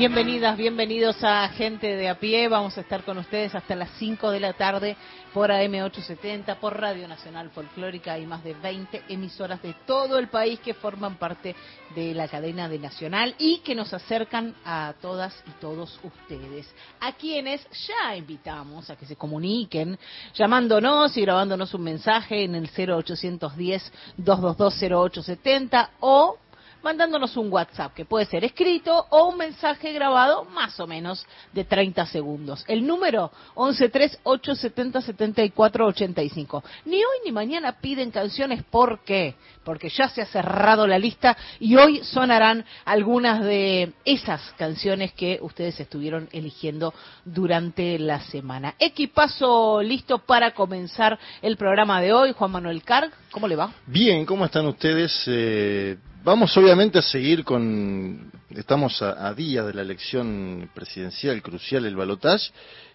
Bienvenidas, bienvenidos a Gente de a pie. Vamos a estar con ustedes hasta las 5 de la tarde por AM870, por Radio Nacional Folclórica. Hay más de 20 emisoras de todo el país que forman parte de la cadena de Nacional y que nos acercan a todas y todos ustedes. A quienes ya invitamos a que se comuniquen llamándonos y grabándonos un mensaje en el 0810-222-0870 o mandándonos un WhatsApp, que puede ser escrito o un mensaje grabado más o menos de 30 segundos. El número 113-870-7485. Ni hoy ni mañana piden canciones, ¿por qué? Porque ya se ha cerrado la lista y hoy sonarán algunas de esas canciones que ustedes estuvieron eligiendo durante la semana. Equipazo listo para comenzar el programa de hoy. Juan Manuel Carg, ¿cómo le va? Bien, ¿cómo están ustedes? Eh, Vamos obviamente a seguir con, estamos a, días de la elección presidencial crucial, el balotaje,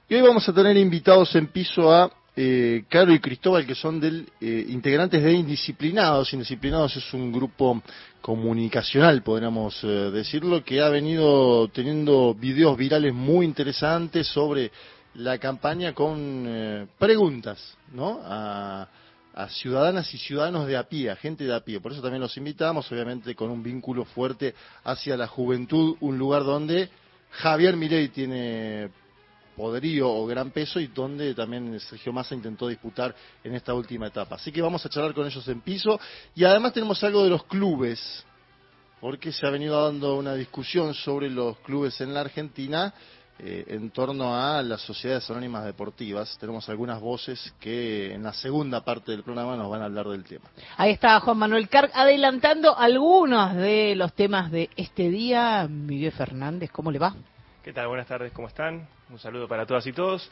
y hoy vamos a tener invitados en piso a eh, Caro y Cristóbal, que son del, eh, integrantes de Indisciplinados. Indisciplinados es un grupo comunicacional, podríamos eh, decirlo, que ha venido teniendo videos virales muy interesantes sobre la campaña con eh, preguntas, ¿no? A, a ciudadanas y ciudadanos de a pie, a gente de a pie. Por eso también los invitamos, obviamente con un vínculo fuerte hacia la juventud, un lugar donde Javier Milei tiene poderío o gran peso y donde también Sergio Massa intentó disputar en esta última etapa. Así que vamos a charlar con ellos en piso y además tenemos algo de los clubes, porque se ha venido dando una discusión sobre los clubes en la Argentina eh, en torno a las sociedades anónimas deportivas. Tenemos algunas voces que en la segunda parte del programa nos van a hablar del tema. Ahí está Juan Manuel Carg adelantando algunos de los temas de este día. Miguel Fernández, ¿cómo le va? ¿Qué tal? Buenas tardes, ¿cómo están? Un saludo para todas y todos.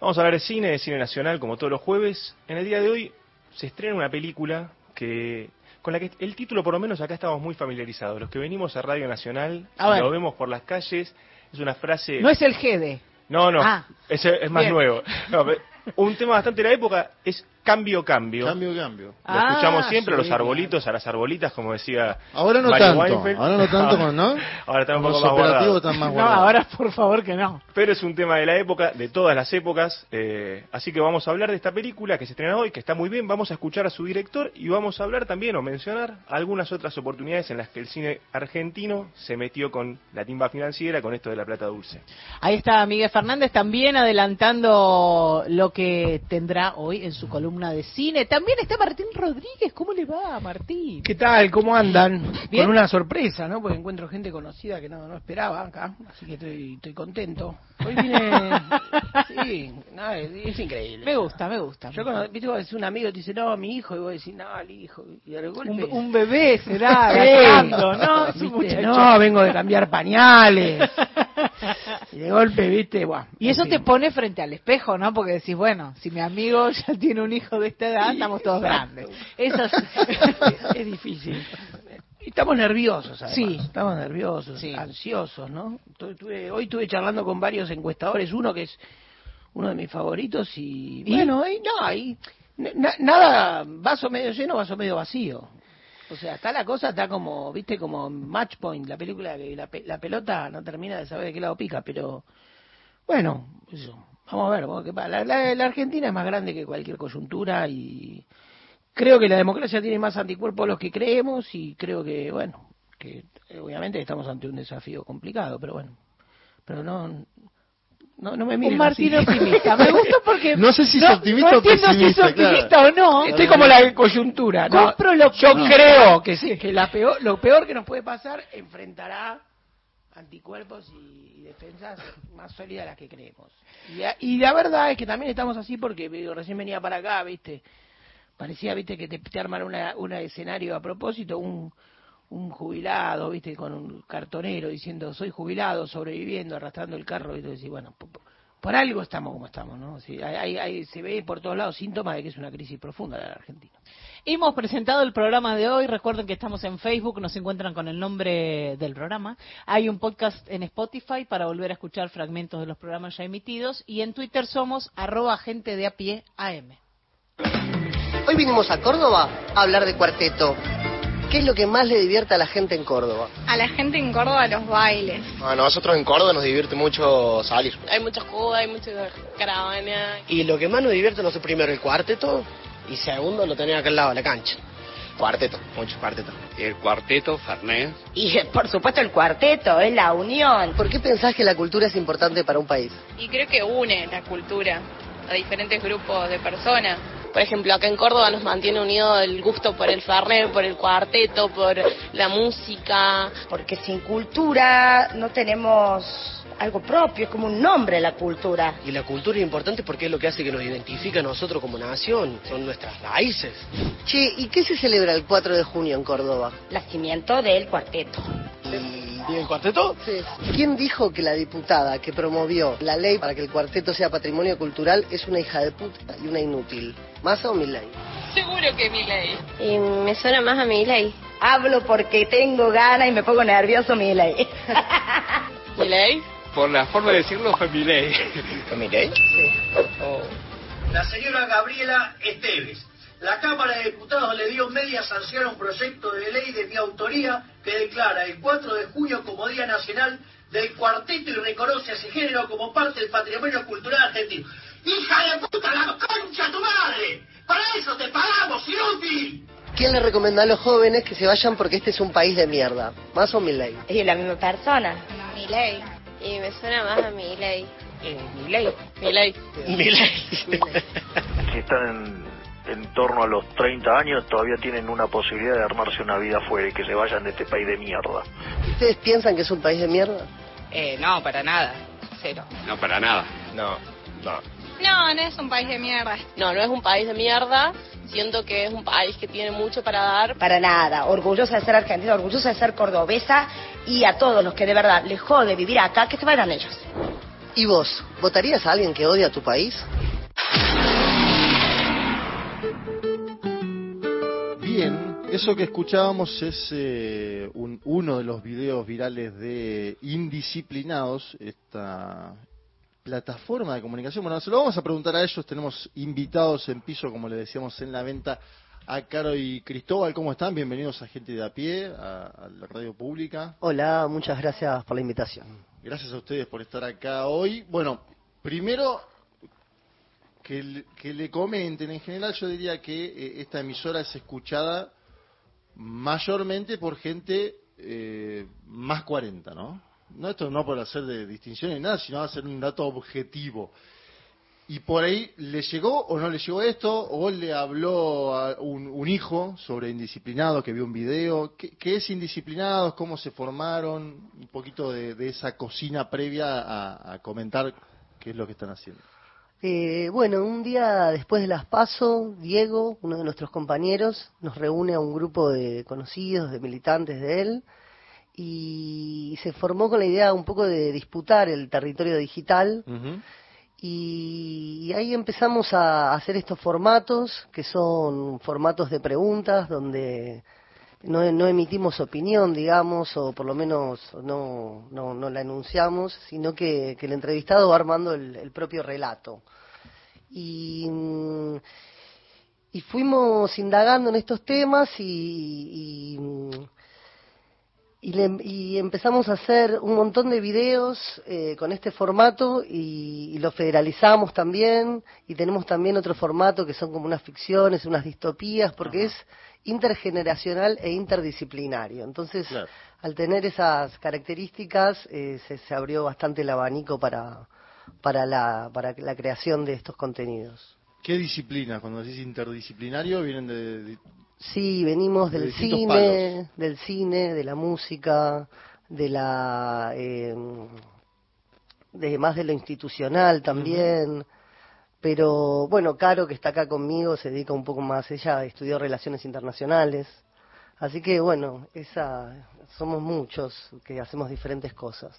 Vamos a hablar de cine, de cine nacional, como todos los jueves. En el día de hoy se estrena una película que con la que el título por lo menos acá estamos muy familiarizados. Los que venimos a Radio Nacional, lo vemos por las calles, es una frase... No es el GD. No, no, ah. es, es, más nuevo. un tema bastante de la época es Cambio, cambio. Cambio, cambio. Lo ah, escuchamos siempre, los arbolitos, a las arbolitas, como decía. Ahora no tanto. Ahora no tanto, ¿no? Ahora está un poco más No, ahora por favor que no. Pero es un tema de la época, de todas las épocas. Eh, así que vamos a hablar de esta película que se estrena hoy, que está muy bien. Vamos a escuchar a su director y vamos a hablar también o mencionar algunas otras oportunidades en las que el cine argentino se metió con la timba financiera, con esto de la plata dulce. Ahí está Miguel Fernández también adelantando lo que tendrá hoy en su columna de cine. También está Martín Rodríguez. ¿Cómo le va, Martín? ¿Qué tal? ¿Cómo andan? Con una sorpresa, ¿no? Porque encuentro gente conocida que no, no esperaba acá, así que estoy, estoy contento. Hoy vine... sí, no, es, increíble. Me gusta, me gusta. Yo cuando, viste, vos un amigo, te dice, no, mi hijo, y vos decís, no, el hijo. Y de golpe... un, bebé será, ¿no? No, vengo de cambiar pañales. y de golpe, viste. Y eso te pone frente al espejo, ¿no? Porque decís, bueno, si mi amigo ya tiene un hijo de esta edad, estamos todos grandes. Eso es, difícil. Estamos nerviosos, además. Sí. Estamos nerviosos, ansiosos, ¿no? hoy estuve charlando con varios encuestadores, uno que es uno de mis favoritos y, bueno, no, hay nada, vaso medio lleno, vaso medio vacío. O sea, está la cosa, está como, viste, como Match Point, la película que la, la pelota no termina de saber de qué lado pica, pero bueno, eso. Vamos a ver, La, la, la, Argentina es más grande que cualquier coyuntura y creo que la democracia tiene más anticuerpos de los que creemos y creo que, bueno, que obviamente estamos ante un desafío complicado, pero bueno, pero no, no, no me miren Un Martín optimista. Me gusta porque... No sé si es optimista no o pesimista. si es optimista o no. Estoy como la coyuntura. ¿no? Yo creo que, sí, que la peor, lo peor que nos puede pasar enfrentará anticuerpos y, defensas más sólidas de las que creemos. Y, y, la verdad es que también estamos así porque recién venía para acá, ¿viste? Parecía, ¿viste? Que te, te arman un escenario a propósito, un un jubilado, viste, con un cartonero diciendo soy jubilado, sobreviviendo, arrastrando el carro, y decís, bueno, por algo estamos como estamos, ¿no? hay, se ve por todos lados síntomas de que es una crisis profunda la Argentina. Hemos presentado el programa de hoy. Recuerden que estamos en Facebook, nos encuentran con el nombre del programa. Hay un podcast en Spotify para volver a escuchar fragmentos de los programas ya emitidos. Y en Twitter somos arroba gente de a pie AM. Hoy vinimos a Córdoba a hablar de cuarteto. ¿Qué es lo que más le divierte a la gente en Córdoba? A la gente en Córdoba los bailes. A nosotros en Córdoba nos divierte mucho salir. Hay muchas cubas, hay muchas caravanas. Y lo que más nos divierte, no sé, primero el cuarteto y segundo lo tenía acá al lado de la cancha. Cuarteto, mucho cuarteto. El cuarteto, Farnés. Y por supuesto el cuarteto, es la unión. ¿Por qué pensás que la cultura es importante para un país? Y creo que une la cultura a diferentes grupos de personas. Por ejemplo, acá en Córdoba nos mantiene unido el gusto por el farner, por el cuarteto, por la música. Porque sin cultura no tenemos algo propio, es como un nombre la cultura. Y la cultura es importante porque es lo que hace que nos identifique a nosotros como nación, son nuestras raíces. Che, ¿y qué se celebra el 4 de junio en Córdoba? Nacimiento del cuarteto. ¿Y el cuarteto? Sí. ¿Quién dijo que la diputada que promovió la ley para que el cuarteto sea patrimonio cultural es una hija de puta y una inútil? ¿Massa o ley? Seguro que mi ley. Y me suena más a mi ley. Hablo porque tengo ganas y me pongo nervioso mi ley. ¿Mi ley? Por la forma de decirlo fue mi ley. ¿Fue mi ley? Sí. Oh. La señora Gabriela Esteves la Cámara de Diputados le dio media sanción a un proyecto de ley de mi autoría que declara el 4 de junio como Día Nacional del Cuarteto y reconoce a ese género como parte del patrimonio cultural argentino. ¡Hija de puta, la concha tu madre! ¡Para eso te pagamos, inútil! ¿Quién le recomienda a los jóvenes que se vayan porque este es un país de mierda? ¿Más o mi ley? Es la misma persona. Mi ley. Y me suena más a mi ley. Eh, mi ley. Mi ley. Mi ley. Si están en torno a los 30 años todavía tienen una posibilidad de armarse una vida afuera y que se vayan de este país de mierda. ¿Ustedes piensan que es un país de mierda? Eh, no, para nada. Cero. No, para nada. No, no. No, no es un país de mierda. No, no es un país de mierda. Siento que es un país que tiene mucho para dar. Para nada. Orgullosa de ser argentina, orgullosa de ser cordobesa y a todos los que de verdad les jode vivir acá, que se vayan ellos. ¿Y vos? ¿Votarías a alguien que odia a tu país? Eso que escuchábamos es eh, uno de los videos virales de Indisciplinados, esta plataforma de comunicación. Bueno, se lo vamos a preguntar a ellos. Tenemos invitados en piso, como le decíamos en la venta, a Caro y Cristóbal. ¿Cómo están? Bienvenidos a Gente de a Pie, a, la radio pública. Hola, muchas gracias por la invitación. Gracias a ustedes por estar acá hoy. Bueno, primero que, le comenten. En general yo diría que eh, esta emisora es escuchada mayormente por gente eh, más 40, ¿no? No esto no por hacer de distinción ni nada, sino hacer un dato objetivo. Y por ahí le llegó o no le llegó esto, o le habló a un, hijo sobre indisciplinados que vio un video. ¿Qué, es indisciplinados? ¿Cómo se formaron? Un poquito de, esa cocina previa a comentar qué es lo que están haciendo. Eh, bueno, un día después de las PASO, Diego, uno de nuestros compañeros, nos reúne a un grupo de conocidos, de militantes de él, y se formó con la idea un poco de disputar el territorio digital. y, ahí empezamos a hacer estos formatos, que son formatos de preguntas, donde no, no emitimos opinión, digamos, o por lo menos no, no, no la enunciamos, sino que, que el entrevistado va armando el, propio relato. Y, y, fuimos indagando en estos temas y, y, empezamos a hacer un montón de videos eh, con este formato y, lo federalizamos también y tenemos también otro formato que son como unas ficciones, unas distopías, porque es intergeneracional e interdisciplinario. Entonces, al tener esas características, eh, se, abrió bastante el abanico para, para, la, para la creación de estos contenidos. ¿Qué disciplina? Cuando decís interdisciplinario, vienen de... sí, venimos del cine, del cine, de la música, de la... Eh, de más de lo institucional también. Pero bueno, Caro, que está acá conmigo, se dedica un poco más, ella estudió relaciones internacionales. Así que bueno, esa, somos muchos que hacemos diferentes cosas.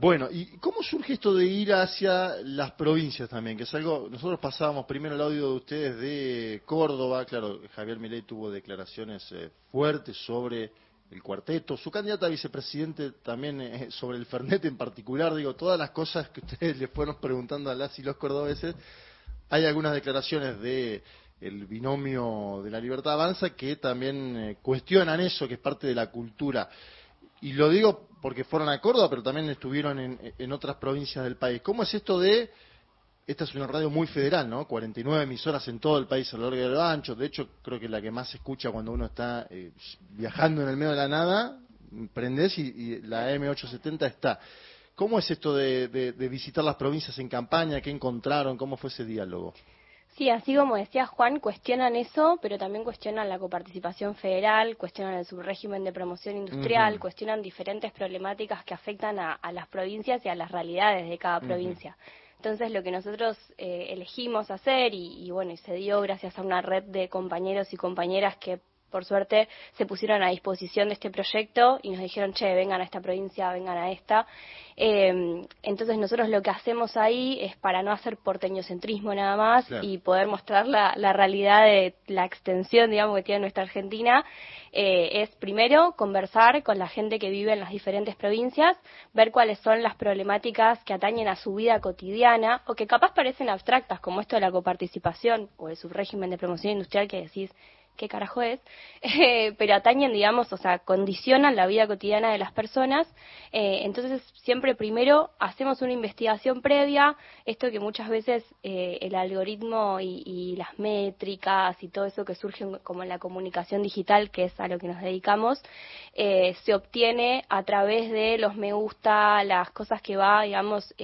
Bueno, ¿y cómo surge esto de ir hacia las provincias también? Que es algo, nosotros pasábamos primero el audio de ustedes de Córdoba, claro, Javier Milei tuvo declaraciones eh, fuertes sobre el cuarteto, su candidata a vicepresidente también eh, sobre el Fernet en particular, digo, todas las cosas que ustedes le fueron preguntando a las y los cordobeses, hay algunas declaraciones de el binomio de la libertad avanza que también eh, cuestionan eso, que es parte de la cultura. Y lo digo porque fueron a Córdoba, pero también estuvieron en, en otras provincias del país. ¿Cómo es esto de esta es una radio muy federal, ¿no? 49 emisoras en todo el país a lo largo y lo ancho. De hecho, creo que la que más se escucha cuando uno está eh, viajando en el medio de la nada, prendés y, la M870 está. ¿Cómo es esto de, visitar las provincias en campaña? ¿Qué encontraron? ¿Cómo fue ese diálogo? Sí, así como decía Juan, cuestionan eso, pero también cuestionan la coparticipación federal, cuestionan el subrégimen de promoción industrial, cuestionan diferentes problemáticas que afectan a, las provincias y a las realidades de cada provincia. Entonces lo que nosotros eh, elegimos hacer y, y bueno, y se dio gracias a una red de compañeros y compañeras que por suerte se pusieron a disposición de este proyecto y nos dijeron, che, vengan a esta provincia, vengan a esta. Eh, entonces nosotros lo que hacemos ahí es para no hacer porteñocentrismo nada más y poder mostrar la, realidad de la extensión, digamos, que tiene nuestra Argentina, eh, es primero conversar con la gente que vive en las diferentes provincias, ver cuáles son las problemáticas que atañen a su vida cotidiana o que capaz parecen abstractas, como esto de la coparticipación o el subrégimen de promoción industrial que decís qué carajo es, eh, pero atañen, digamos, o sea, condicionan la vida cotidiana de las personas. Eh, entonces, siempre primero hacemos una investigación previa, esto que muchas veces eh, el algoritmo y, y, las métricas y todo eso que surge como en la comunicación digital, que es a lo que nos dedicamos, se obtiene a través de los me gusta, las cosas que va, digamos,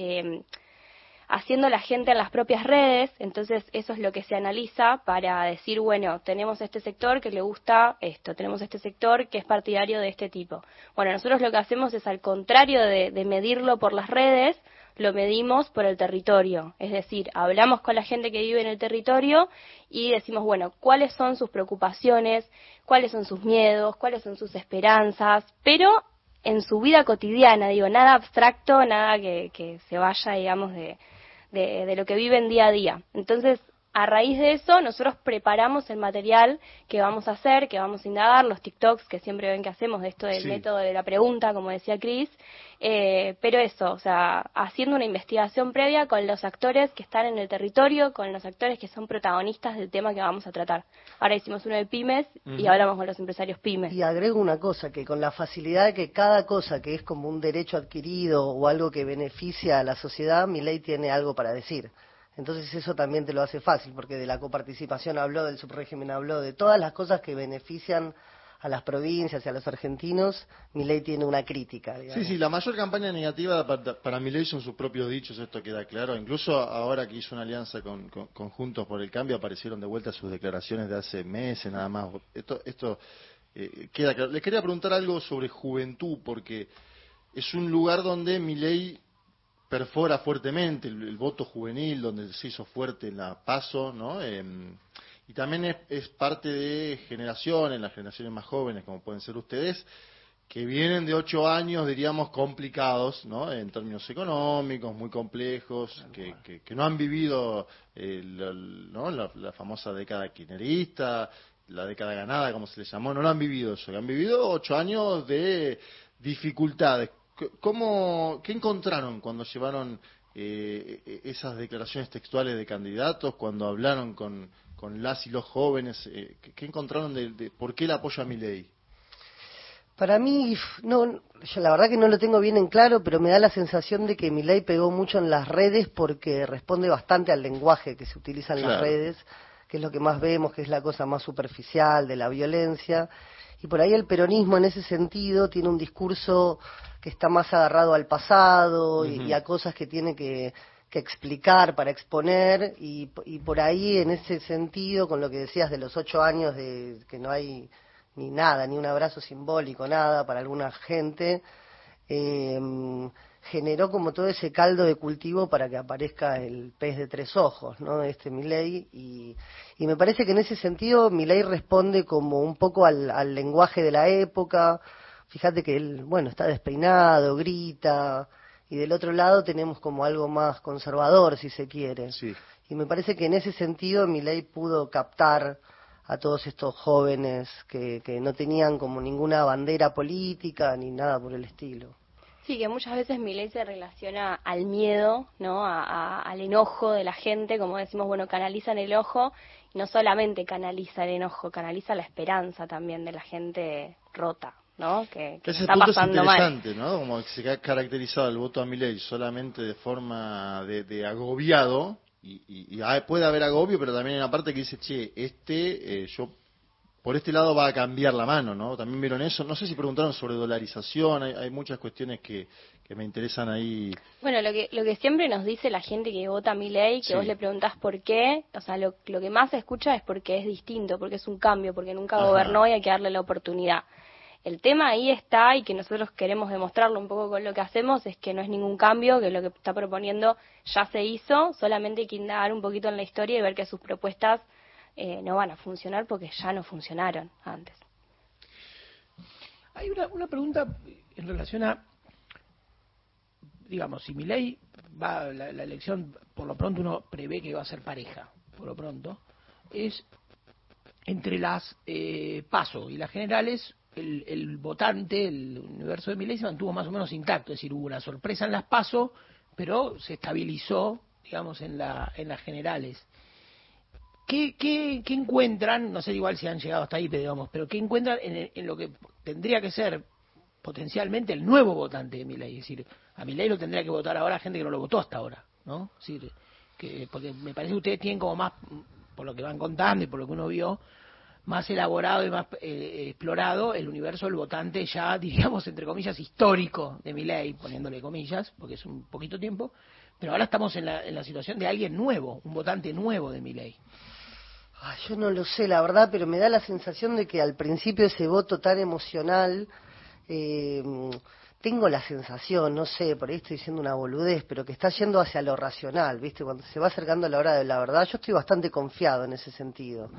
haciendo la gente en las propias redes, entonces eso es lo que se analiza para decir, bueno, tenemos este sector que le gusta esto, tenemos este sector que es partidario de este tipo. Bueno, nosotros lo que hacemos es al contrario de, medirlo por las redes, lo medimos por el territorio, es decir, hablamos con la gente que vive en el territorio y decimos, bueno, cuáles son sus preocupaciones, cuáles son sus miedos, cuáles son sus esperanzas, pero en su vida cotidiana, digo, nada abstracto, nada que, que se vaya, digamos, de, de, lo que viven día a día. Entonces, a raíz de eso, nosotros preparamos el material que vamos a hacer, que vamos a indagar, los TikToks que siempre ven que hacemos de esto del método de la pregunta, como decía Chris, eh, pero eso, o sea, haciendo una investigación previa con los actores que están en el territorio, con los actores que son protagonistas del tema que vamos a tratar. Ahora hicimos uno de pymes y hablamos con los empresarios pymes. Y agrego una cosa, que con la facilidad de que cada cosa que es como un derecho adquirido o algo que beneficia a la sociedad, mi ley tiene algo para decir. Entonces eso también te lo hace fácil, porque de la coparticipación habló, del subrégimen habló, de todas las cosas que benefician a las provincias y a los argentinos, mi ley tiene una crítica. Sí, sí, la mayor campaña negativa para, mi ley son sus propios dichos, esto queda claro. Incluso ahora que hizo una alianza con, Juntos por el Cambio, aparecieron de vuelta sus declaraciones de hace meses nada más. Esto, esto eh, queda claro. Les quería preguntar algo sobre juventud, porque es un lugar donde mi ley perfora fuertemente el, voto juvenil, donde se hizo fuerte la PASO, ¿no? Em, y también es, parte de generaciones, las generaciones más jóvenes, como pueden ser ustedes, que vienen de ocho años, diríamos, complicados, ¿no? En términos económicos, muy complejos, que, que, no han vivido eh, ¿no? la, famosa década quinerista, la década ganada, como se le llamó, no lo han vivido eso, han vivido ocho años de dificultades. ¿Cómo, ¿Qué encontraron cuando llevaron eh, e-, esas declaraciones textuales de candidatos, cuando hablaron con, con las y los jóvenes? Eh, ¿Qué encontraron de, por qué el apoyo a mi ley? Para mí, no, yo la verdad que no lo tengo bien en claro, pero me da la sensación de que mi ley pegó mucho en las redes porque responde bastante al lenguaje que se utiliza en las redes, que es lo que más vemos, que es la cosa más superficial de la violencia. Y por ahí el peronismo en ese sentido tiene un discurso que está más agarrado al pasado y, a cosas que tiene que, explicar para exponer. Y, por ahí en ese sentido con lo que decías de los ocho años de que no hay ni nada ni un abrazo simbólico nada para alguna gente em, generó como todo ese caldo de cultivo para que aparezca el pez de tres ojos, ¿no? Este Milei y, y me parece que en ese sentido Milei responde como un poco al lenguaje de la época, fíjate que él, bueno, está despeinado, grita, y del otro lado tenemos como algo más conservador, si se quiere. Y me parece que en ese sentido mi ley pudo captar a todos estos jóvenes que, que no tenían como ninguna bandera política ni nada por el estilo. Sí, que muchas veces mi ley se relaciona al miedo, ¿no? al enojo de la gente, como decimos, bueno, canalizan el ojo, y no solamente canaliza el enojo, canaliza la esperanza también de la gente rota, ¿no? Que, Ese está punto pasando es mal. interesante, ¿no? Como que se ha caracterizado el voto a Milei solamente de forma de, de agobiado, y, y- y hay- puede haber agobio, pero también hay una parte que dice, che, este, eh, yo, por este lado va a cambiar la mano, ¿no? También vieron eso. No sé si preguntaron sobre dolarización, hay, hay muchas cuestiones que, que me interesan ahí. Bueno, lo que, lo que siempre nos dice la gente que vota mi ley, que Sí. vos le preguntás por qué, o sea, lo, lo que más se escucha es porque es distinto, porque es un cambio, porque nunca Ajá. gobernó y hay que darle la oportunidad. El tema ahí está y que nosotros queremos demostrarlo un poco con lo que hacemos es que no es ningún cambio, que lo que está proponiendo ya se hizo, solamente hay que indagar un poquito en la historia y ver que sus propuestas eh, no van a funcionar porque ya no funcionaron antes. Hay una, una pregunta en relación a, digamos, si mi ley va, la, la elección, por lo pronto uno prevé que va a ser pareja, por lo pronto, es entre las eh, PASO y las generales, el, el votante, el universo de mi ley se mantuvo más o menos intacto, es decir, hubo una sorpresa en las PASO, pero se estabilizó, digamos, en, la, en las generales. ¿Qué, qué, encuentran? No sé igual si han llegado hasta ahí, pero digamos, pero ¿qué encuentran en, en lo que tendría que ser potencialmente el nuevo votante de Milei? Es decir, a Milei lo tendría que votar ahora gente que no lo votó hasta ahora, ¿no? Que, porque me parece que ustedes tienen como más, por lo que van contando y por lo que uno vio, más elaborado y más eh, explorado el universo del votante ya, diríamos, entre comillas, histórico de Milei, poniéndole comillas, porque es un poquito tiempo, pero ahora estamos en la, en la situación de alguien nuevo, un votante nuevo de Milei. Ay, yo no lo sé, la verdad, pero me da la sensación de que al principio ese voto tan emocional, eh, tengo la sensación, no sé, por ahí estoy diciendo una boludez, pero que está yendo hacia lo racional, ¿viste? Cuando se va acercando la hora de la verdad, yo estoy bastante confiado en ese sentido.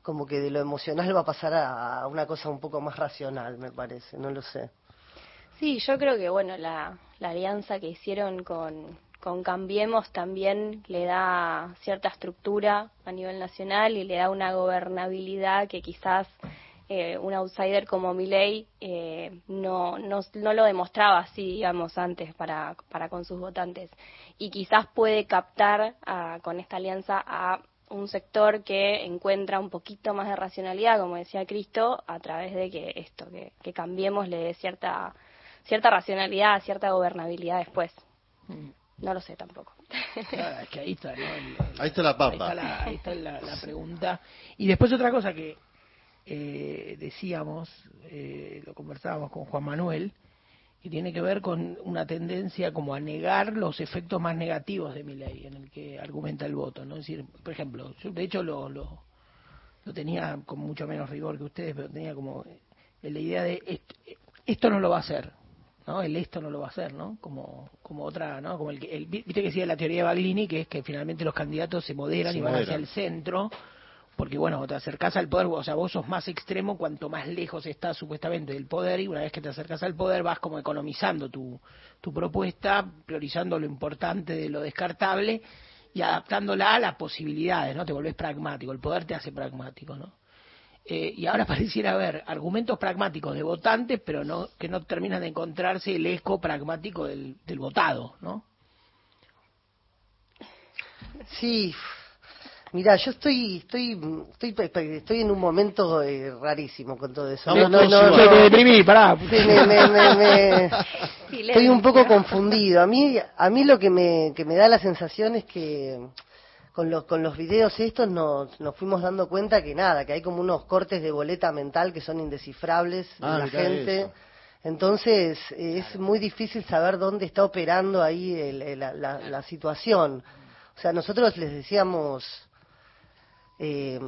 Como que de lo emocional va a pasar a, a una cosa un poco más racional, me parece, no lo sé. Sí, yo creo que bueno, la, la alianza que hicieron con, con Cambiemos también le da cierta estructura a nivel nacional y le da una gobernabilidad que quizás eh, un outsider como Milei eh, no, no, no lo demostraba así, digamos, antes para, para con sus votantes. Y quizás puede captar ah, con esta alianza a un sector que encuentra un poquito más de racionalidad, como decía Cristo, a través de que esto, que, que cambiemos le dé cierta, cierta racionalidad, cierta gobernabilidad después. No lo sé tampoco. Claro, es que ahí está, ¿no? El- Ahí está la Ahí papa. está la, ahí está la- la pregunta. Y después otra cosa que eh, decíamos, eh, lo conversábamos con Juan Manuel, que tiene que ver con una tendencia como a negar los efectos más negativos de mi ley, en el que argumenta el voto. ¿no? Es decir, por ejemplo, yo de hecho lo, lo, lo tenía con mucho menos rigor que ustedes, pero tenía como eh, la idea de esto, esto no lo va a hacer. ¿No? El esto no lo va a hacer, ¿no? Como, como otra, ¿no? Como el, que- el, viste que decía la teoría de Baglini, que es que finalmente los candidatos se moderan Se y van hacia moderan. el centro, porque bueno, te acercás al poder, o sea, vos sos más extremo cuanto más lejos estás supuestamente del poder y una vez que te acercas al poder vas como economizando tu, tu propuesta, priorizando lo importante de lo descartable y adaptándola a las posibilidades, ¿no? Te volvés pragmático, el poder te hace pragmático, ¿no? Eh, y ahora pareciera haber argumentos pragmáticos de votantes, pero no que no terminan de encontrarse el eco pragmático del, del votado, ¿no? Sí, mira, yo estoy, estoy, estoy, estoy en un momento eh, rarísimo con todo eso. Vamos todos igual. Te deprimí, pará. Sí, me- me- me- me- estoy un poco confundido. A mí, a mí lo que me, que me da la sensación es que con los, con los videos estos nos, nos fuimos dando cuenta que nada, que hay como unos cortes de boleta mental que son indescifrables de Ah, la gente. eso. Entonces eh, es muy difícil saber dónde está operando ahí el- el- la, la- la situación. O sea, nosotros les decíamos, eh,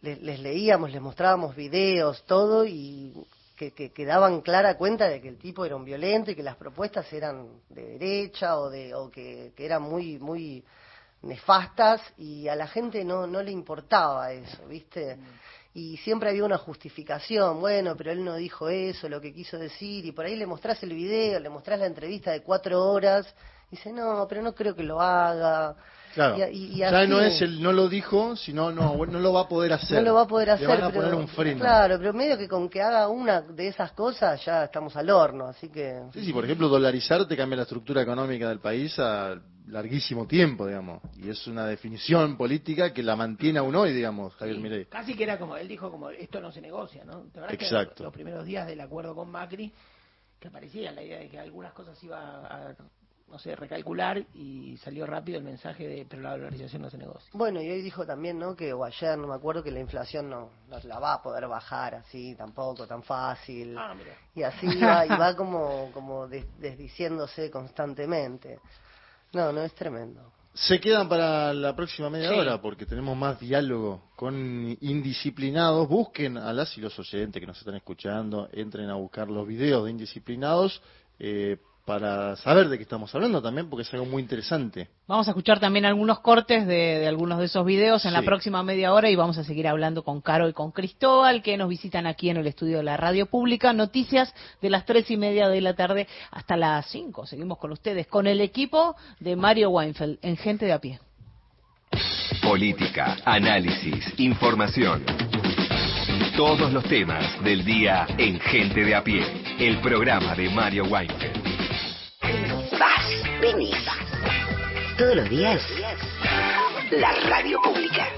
les, les leíamos, les mostrábamos videos, todo, y que, que, que daban clara cuenta de que el tipo era un violento y que las propuestas eran de derecha o, de, o que, que eran muy, muy nefastas y a la gente no, no le importaba eso, ¿viste? y siempre había una justificación, bueno, pero él no dijo eso, lo que quiso decir, y por ahí le mostrás el video, le mostrás la entrevista de cuatro horas, y dice, no, pero no creo que lo haga. Claro, ya no es el no lo dijo, sino no, no lo va a poder hacer. No lo va a poder hacer. Le van a poner un freno. Claro, pero medio que con que haga una de esas cosas ya estamos al horno, así que... Sí, sí, por ejemplo, dolarizar te cambia la estructura económica del país a larguísimo tiempo, digamos. Y es una definición política que la mantiene aún hoy, digamos, Javier Milei. Casi que era como, él dijo como, esto no se negocia, ¿no? Exacto. los primeros días del acuerdo con Macri, que parecía la idea de que algunas cosas iba a no sé, recalcular y salió rápido el mensaje de pero la dolarización no se negocia. Bueno, y hoy dijo también, ¿no? Que o ayer, no me acuerdo, que la inflación no, no la va a poder bajar así tampoco, tan fácil. Ah, y así va, y va como, como desdiciéndose constantemente. No, no, es tremendo. Se quedan para la próxima media hora porque tenemos más diálogo con indisciplinados. Busquen a las y los oyentes que nos están escuchando, entren a buscar los videos de indisciplinados. Eh, para saber de qué estamos hablando también, porque es algo muy interesante. Vamos a escuchar también algunos cortes de, algunos de esos videos en la próxima media hora y vamos a seguir hablando con Caro y con Cristóbal, que nos visitan aquí en el estudio de la radio pública. Noticias de las tres y media de la tarde hasta las cinco. Seguimos con ustedes, con el equipo de Mario Weinfeld en Gente de a pie. Política, análisis, información. Todos los temas del día en Gente de a pie, el programa de Mario Weinfeld. Vas, venís. Todos los días, la radio pública.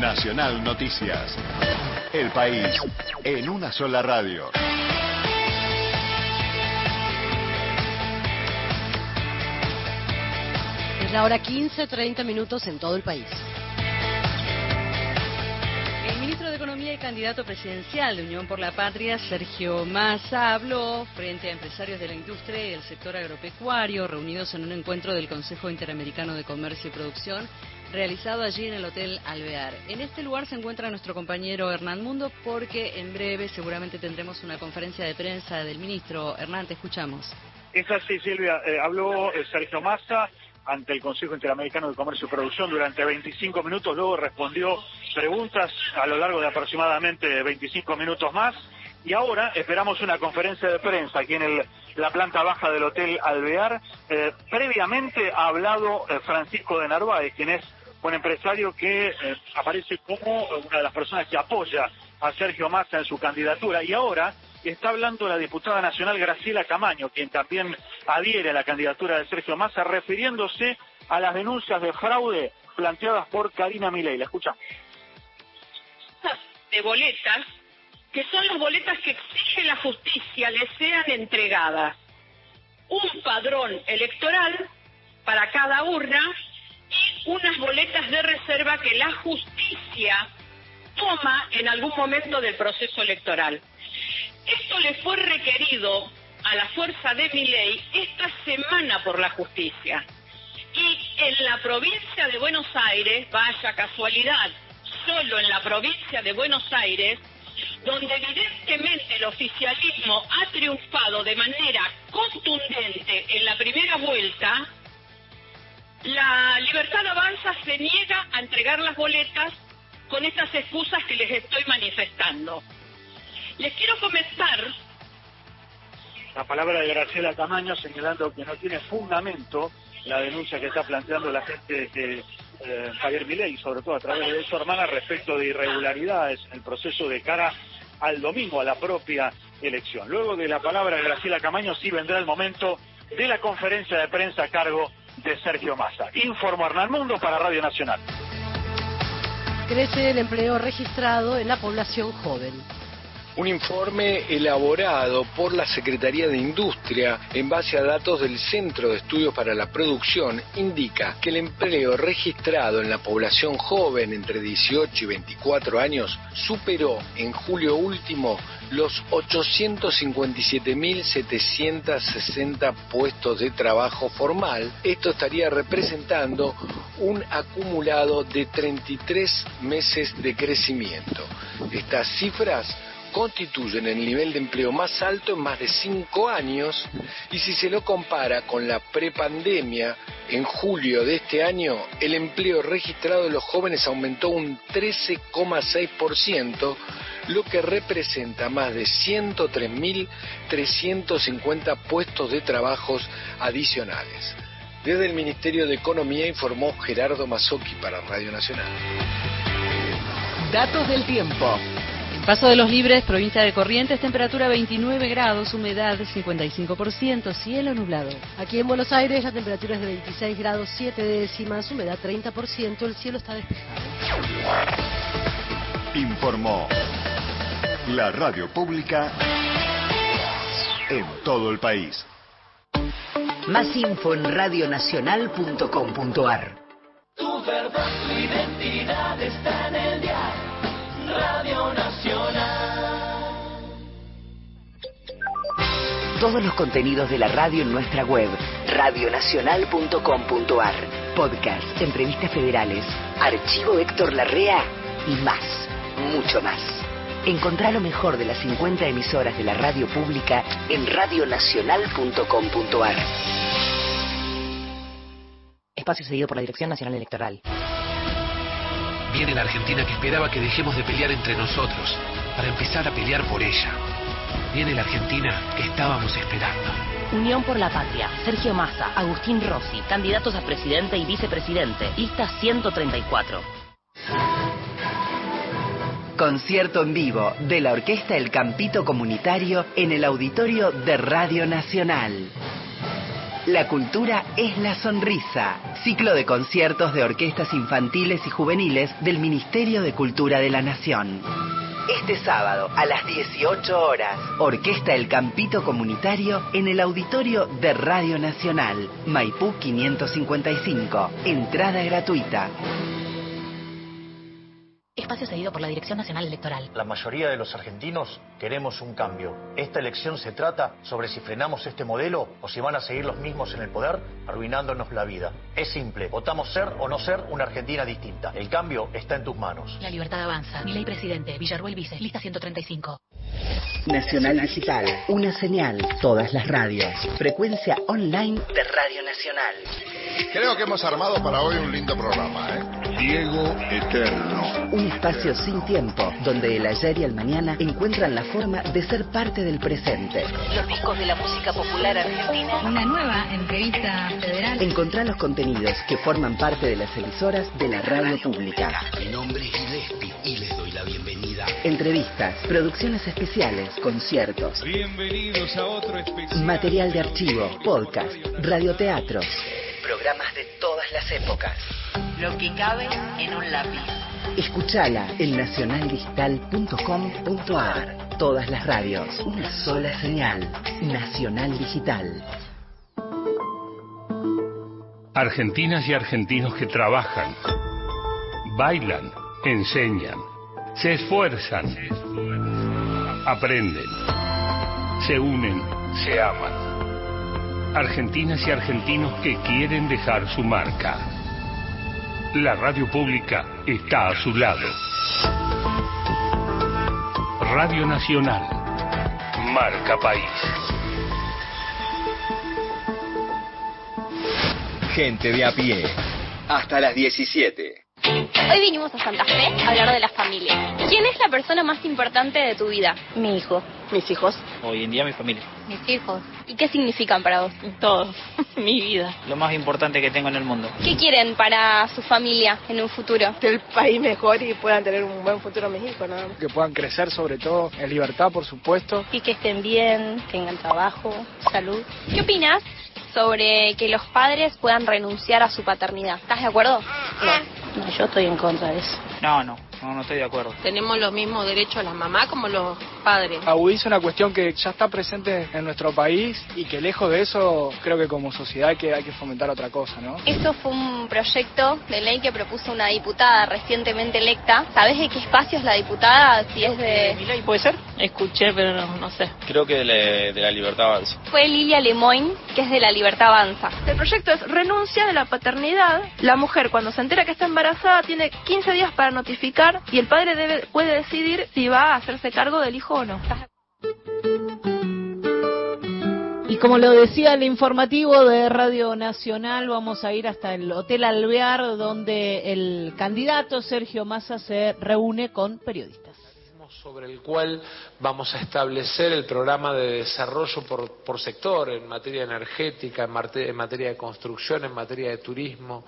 Nacional Noticias. El país en una sola radio. Es la hora 15, 30 minutos en todo el país. Candidato presidencial de Unión por la Patria, Sergio Massa, habló frente a empresarios de la industria y el sector agropecuario reunidos en un encuentro del Consejo Interamericano de Comercio y Producción realizado allí en el Hotel Alvear. En este lugar se encuentra nuestro compañero Hernán Mundo porque en breve seguramente tendremos una conferencia de prensa del ministro. Hernán, te escuchamos. Es así, Silvia. Eh, habló eh, Sergio Massa ante el Consejo Interamericano de Comercio y Producción durante 25 minutos, luego respondió preguntas a lo largo de aproximadamente 25 minutos más. Y ahora esperamos una conferencia de prensa aquí en la planta baja del Hotel Alvear. Eh, previamente ha hablado eh, Francisco de Narváez, quien es un empresario que eh, aparece como una de las personas que apoya a Sergio Massa en su candidatura. Y ahora está hablando la diputada nacional Graciela Camaño, quien también adhiere a la candidatura de Sergio Massa, refiriéndose a las denuncias de fraude planteadas por Karina Milei. La escuchamos. De boletas, que son las boletas que exige la justicia le sean entregadas. Un padrón electoral para cada urna y unas boletas de reserva que la justicia toma en algún momento del proceso electoral. Esto le fue requerido a la fuerza de mi ley esta semana por la justicia. Y en la provincia de Buenos Aires, vaya casualidad, solo en la provincia de Buenos Aires, donde evidentemente el oficialismo ha triunfado de manera contundente en la primera vuelta, la Libertad Avanza se niega a entregar las boletas con estas excusas que les estoy manifestando. Les quiero comentar. La palabra de Graciela Tamaño señalando que no tiene fundamento la denuncia que está planteando la gente de eh, Javier Milei, sobre todo a través de su hermana, respecto de irregularidades en el proceso de cara al domingo, a la propia elección. Luego de la palabra de Graciela Camaño, sí vendrá el momento de la conferencia de prensa a cargo de Sergio Massa. Informo Hernán Mundo para Radio Nacional. Crece el empleo registrado en la población joven. Un informe elaborado por la Secretaría de Industria en base a datos del Centro de Estudios para la Producción indica que el empleo registrado en la población joven entre 18 y 24 años superó en julio último los 857.760 puestos de trabajo formal. Esto estaría representando un acumulado de 33 meses de crecimiento. Estas cifras constituyen el nivel de empleo más alto en más de cinco años y si se lo compara con la prepandemia, en julio de este año el empleo registrado de los jóvenes aumentó un 13,6%, lo que representa más de 103.350 puestos de trabajos adicionales. Desde el Ministerio de Economía informó Gerardo Mazzocchi para Radio Nacional. Datos del tiempo. Paso de los Libres, provincia de Corrientes, temperatura 29 grados, humedad 55%, cielo nublado. Aquí en Buenos Aires la temperatura es de 26 grados 7 décimas, humedad 30%, el cielo está despejado. Informó la radio pública en todo el país. Más info en radionacional.com.ar. Tu verdad, tu identidad está en el día. Radio Nacional. Todos los contenidos de la radio en nuestra web, radionacional.com.ar. Podcast, entrevistas federales, archivo Héctor Larrea y más, mucho más. Encontrá lo mejor de las 50 emisoras de la radio pública en radionacional.com.ar. Espacio seguido por la Dirección Nacional Electoral. Viene la Argentina que esperaba que dejemos de pelear entre nosotros para empezar a pelear por ella. Viene la Argentina que estábamos esperando. Unión por la Patria, Sergio Massa, Agustín Rossi, candidatos a presidente y vicepresidente, lista 134. Concierto en vivo de la Orquesta El Campito Comunitario en el auditorio de Radio Nacional. La cultura es la sonrisa. Ciclo de conciertos de orquestas infantiles y juveniles del Ministerio de Cultura de la Nación. Este sábado a las 18 horas, Orquesta El Campito Comunitario en el auditorio de Radio Nacional, Maipú 555. Entrada gratuita. Espacio cedido por la Dirección Nacional Electoral. La mayoría de los argentinos queremos un cambio. Esta elección se trata sobre si frenamos este modelo o si van a seguir los mismos en el poder, arruinándonos la vida. Es simple, votamos ser o no ser una Argentina distinta. El cambio está en tus manos. La libertad avanza. Mi ley presidente, Villarruel Vice, lista 135. Nacional Digital, una señal, todas las radios. Frecuencia online de Radio Nacional. Creo que hemos armado para hoy un lindo programa, ¿eh? Diego Eterno. Un espacio sin tiempo, donde el ayer y el mañana encuentran la forma de ser parte del presente. Los discos de la música popular argentina. Una nueva entrevista federal. Encontrá los contenidos que forman parte de las emisoras de la radio pública. Mi nombre es Gillespie y les doy la bienvenida. Entrevistas, producciones especiales, conciertos. Bienvenidos a otro especial. Material de archivo, podcast, radioteatros. Programas de todas las épocas. Lo que cabe en un lápiz. Escuchala en nacionaldigital.com.ar. Todas las radios, una sola señal. Nacional Digital. Argentinas y argentinos que trabajan, bailan, enseñan, se esfuerzan, aprenden, se unen, se aman. Argentinas y argentinos que quieren dejar su marca. La radio pública está a su lado. Radio Nacional. Marca País. Gente de a pie. Hasta las 17. Hoy vinimos a Santa Fe a hablar de la familia. ¿Quién es la persona más importante de tu vida? Mi hijo. Mis hijos. Hoy en día mi familia. Mis hijos. ¿Y qué significan para vos? Todo. mi vida. Lo más importante que tengo en el mundo. ¿Qué quieren para su familia en un futuro? El país mejor y puedan tener un buen futuro en México, nada más. Que puedan crecer sobre todo en libertad, por supuesto. Y que estén bien, tengan trabajo, salud. ¿Qué opinas sobre que los padres puedan renunciar a su paternidad? ¿Estás de acuerdo? No. No, yo estoy en contra de eso. No, no, no, no estoy de acuerdo. Tenemos los mismos derechos las mamás como los padres. Agudiza una cuestión que ya está presente en nuestro país y que lejos de eso creo que como sociedad hay que, hay que fomentar otra cosa, ¿no? Esto fue un proyecto de ley que propuso una diputada recientemente electa. ¿Sabes de qué espacio es la diputada? Si es de... ¿Mi ley puede ser? Escuché, pero no, no sé. Creo que de la, de la Libertad Avanza. Fue Lilia Lemoyne, que es de la Libertad Avanza. El proyecto es renuncia de la paternidad. La mujer cuando se entera que está embarazada tiene 15 días para notificar y el padre debe, puede decidir si va a hacerse cargo del hijo o no? Y como lo decía el informativo de Radio Nacional, vamos a ir hasta el Hotel Alvear, donde el candidato Sergio Massa se reúne con periodistas sobre el cual vamos a establecer el programa de desarrollo por, sector en materia energética, en, materia de construcción, en materia de turismo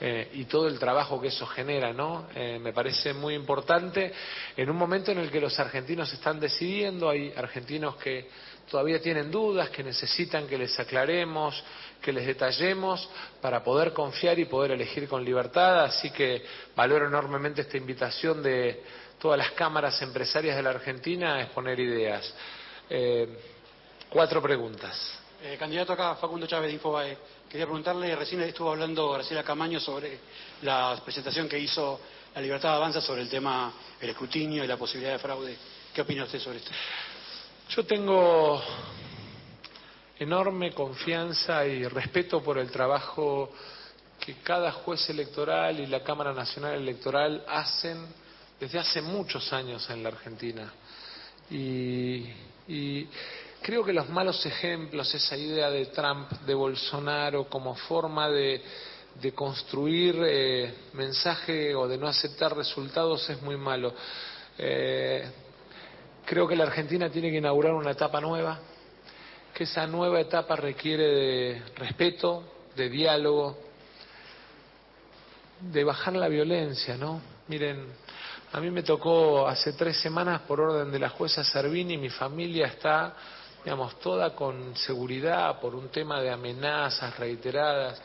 eh, y todo el trabajo que eso genera, ¿no? Eh, me parece muy importante en un momento en el que los argentinos están decidiendo, hay argentinos que todavía tienen dudas, que necesitan que les aclaremos, que les detallemos para poder confiar y poder elegir con libertad. Así que valoro enormemente esta invitación de todas las cámaras empresarias de la Argentina a exponer ideas. Eh, cuatro preguntas. Eh, candidato acá, Facundo Chávez de Infobae. Quería preguntarle, recién estuvo hablando Graciela Camaño sobre la presentación que hizo La Libertad Avanza sobre el tema del escrutinio y la posibilidad de fraude. ¿Qué opina usted sobre esto? Yo tengo enorme confianza y respeto por el trabajo que cada juez electoral y la Cámara Nacional Electoral hacen desde hace muchos años en la Argentina. Y, creo que los malos ejemplos, esa idea de Trump, de Bolsonaro como forma de, construir eh, mensaje o de no aceptar resultados es muy malo. Eh, Creo que la Argentina tiene que inaugurar una etapa nueva, que esa nueva etapa requiere de respeto, de diálogo, de bajar la violencia, ¿no? Miren, a mí me tocó hace tres semanas por orden de la jueza Servini, mi familia está, digamos, toda con seguridad por un tema de amenazas reiteradas.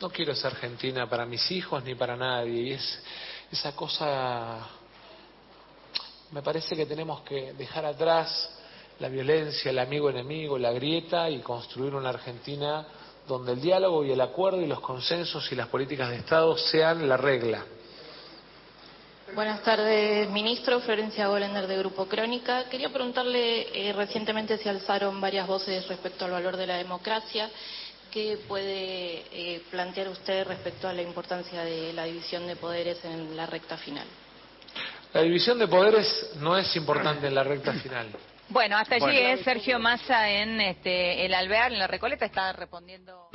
No quiero ser Argentina para mis hijos ni para nadie. Y es esa cosa me parece que tenemos que dejar atrás la violencia, el amigo-enemigo, la grieta y construir una Argentina donde el diálogo y el acuerdo y los consensos y las políticas de Estado sean la regla. Buenas tardes, ministro. Florencia Golender de Grupo Crónica. Quería preguntarle, eh, recientemente se alzaron varias voces respecto al valor de la democracia. ¿Qué puede eh, plantear usted respecto a la importancia de la división de poderes en la recta final? La división de poderes no es importante en la recta final. Bueno, hasta allí es Sergio Massa en este, el Alvear, en la Recoleta, está respondiendo.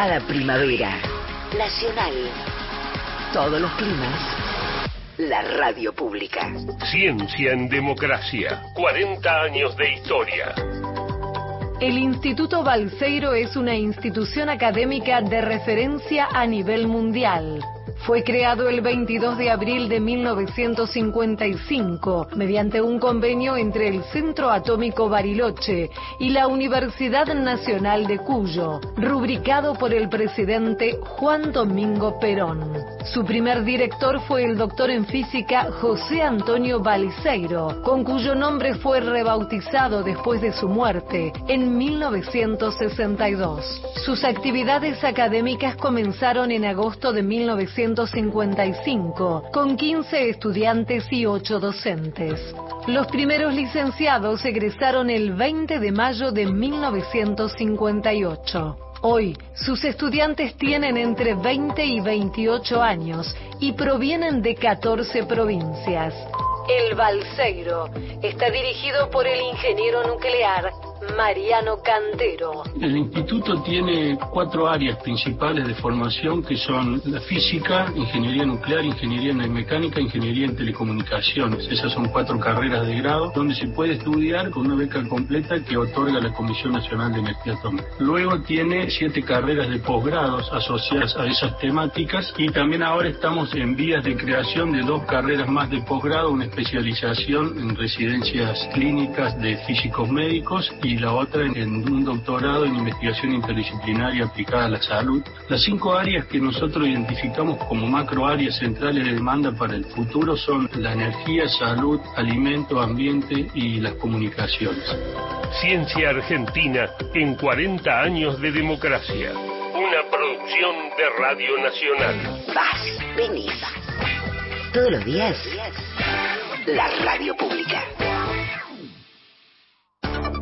Temporada primavera. Nacional. Todos los climas. La radio pública. Ciencia en democracia. 40 años de historia. El Instituto Balseiro es una institución académica de referencia a nivel mundial. Fue creado el 22 de abril de 1955 mediante un convenio entre el Centro Atómico Bariloche y la Universidad Nacional de Cuyo, rubricado por el presidente Juan Domingo Perón. Su primer director fue el doctor en física José Antonio Baliseiro, con cuyo nombre fue rebautizado después de su muerte en 1962. Sus actividades académicas comenzaron en agosto de 1962 con 15 estudiantes y 8 docentes. Los primeros licenciados egresaron el 20 de mayo de 1958. Hoy, sus estudiantes tienen entre 20 y 28 años y provienen de 14 provincias. El Balseiro está dirigido por el ingeniero nuclear Mariano Cantero. El instituto tiene cuatro áreas principales de formación que son la física, ingeniería nuclear, ingeniería en mecánica, ingeniería en telecomunicaciones. Esas son cuatro carreras de grado donde se puede estudiar con una beca completa que otorga la Comisión Nacional de Energía Atómica. Luego tiene siete carreras de posgrados asociadas a esas temáticas y también ahora estamos en vías de creación de dos carreras más de posgrado, una especialización en residencias clínicas de físicos médicos y la otra en un doctorado en investigación interdisciplinaria aplicada a la salud. Las cinco áreas que nosotros identificamos como macro áreas centrales de demanda para el futuro son la energía, salud, alimento, ambiente y las comunicaciones. Ciencia Argentina en 40 años de democracia. Una producción de Radio Nacional. Vas, venís. Todos los días, la radio pública.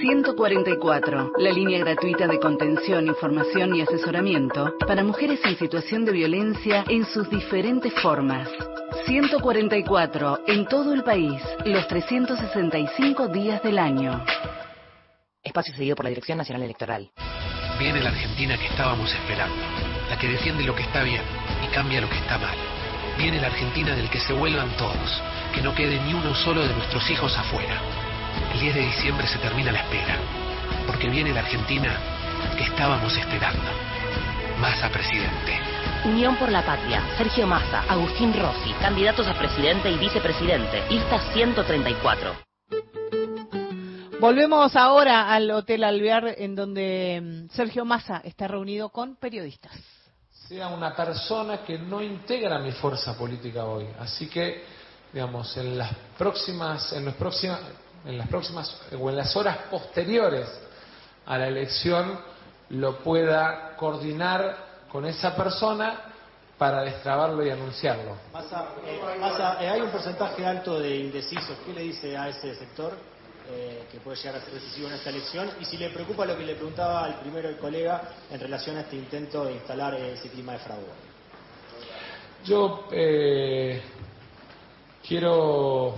144, la línea gratuita de contención, información y asesoramiento para mujeres en situación de violencia en sus diferentes formas. 144, en todo el país, los 365 días del año. Espacio seguido por la Dirección Nacional Electoral. Viene la Argentina que estábamos esperando, la que defiende lo que está bien y cambia lo que está mal. Viene la Argentina del que se vuelvan todos, que no quede ni uno solo de nuestros hijos afuera. El 10 de diciembre se termina la espera, porque viene la Argentina que estábamos esperando. Massa presidente. Unión por la Patria, Sergio Massa, Agustín Rossi, candidatos a presidente y vicepresidente, lista 134. Volvemos ahora al Hotel Alvear, en donde mm, Sergio Massa está reunido con periodistas. Sea una persona que no integra mi fuerza política hoy. Así que, digamos, en las próximas, en las próximas, en las próximas o en las horas posteriores a la elección lo pueda coordinar con esa persona para destrabarlo y anunciarlo. Eh, eh, hay un porcentaje alto de indecisos. ¿Qué le dice a ese sector eh, que puede llegar a ser decisivo en esta elección? Y si le preocupa lo que le preguntaba al primero el colega en relación a este intento de instalar ese clima de fraude. Yo quiero,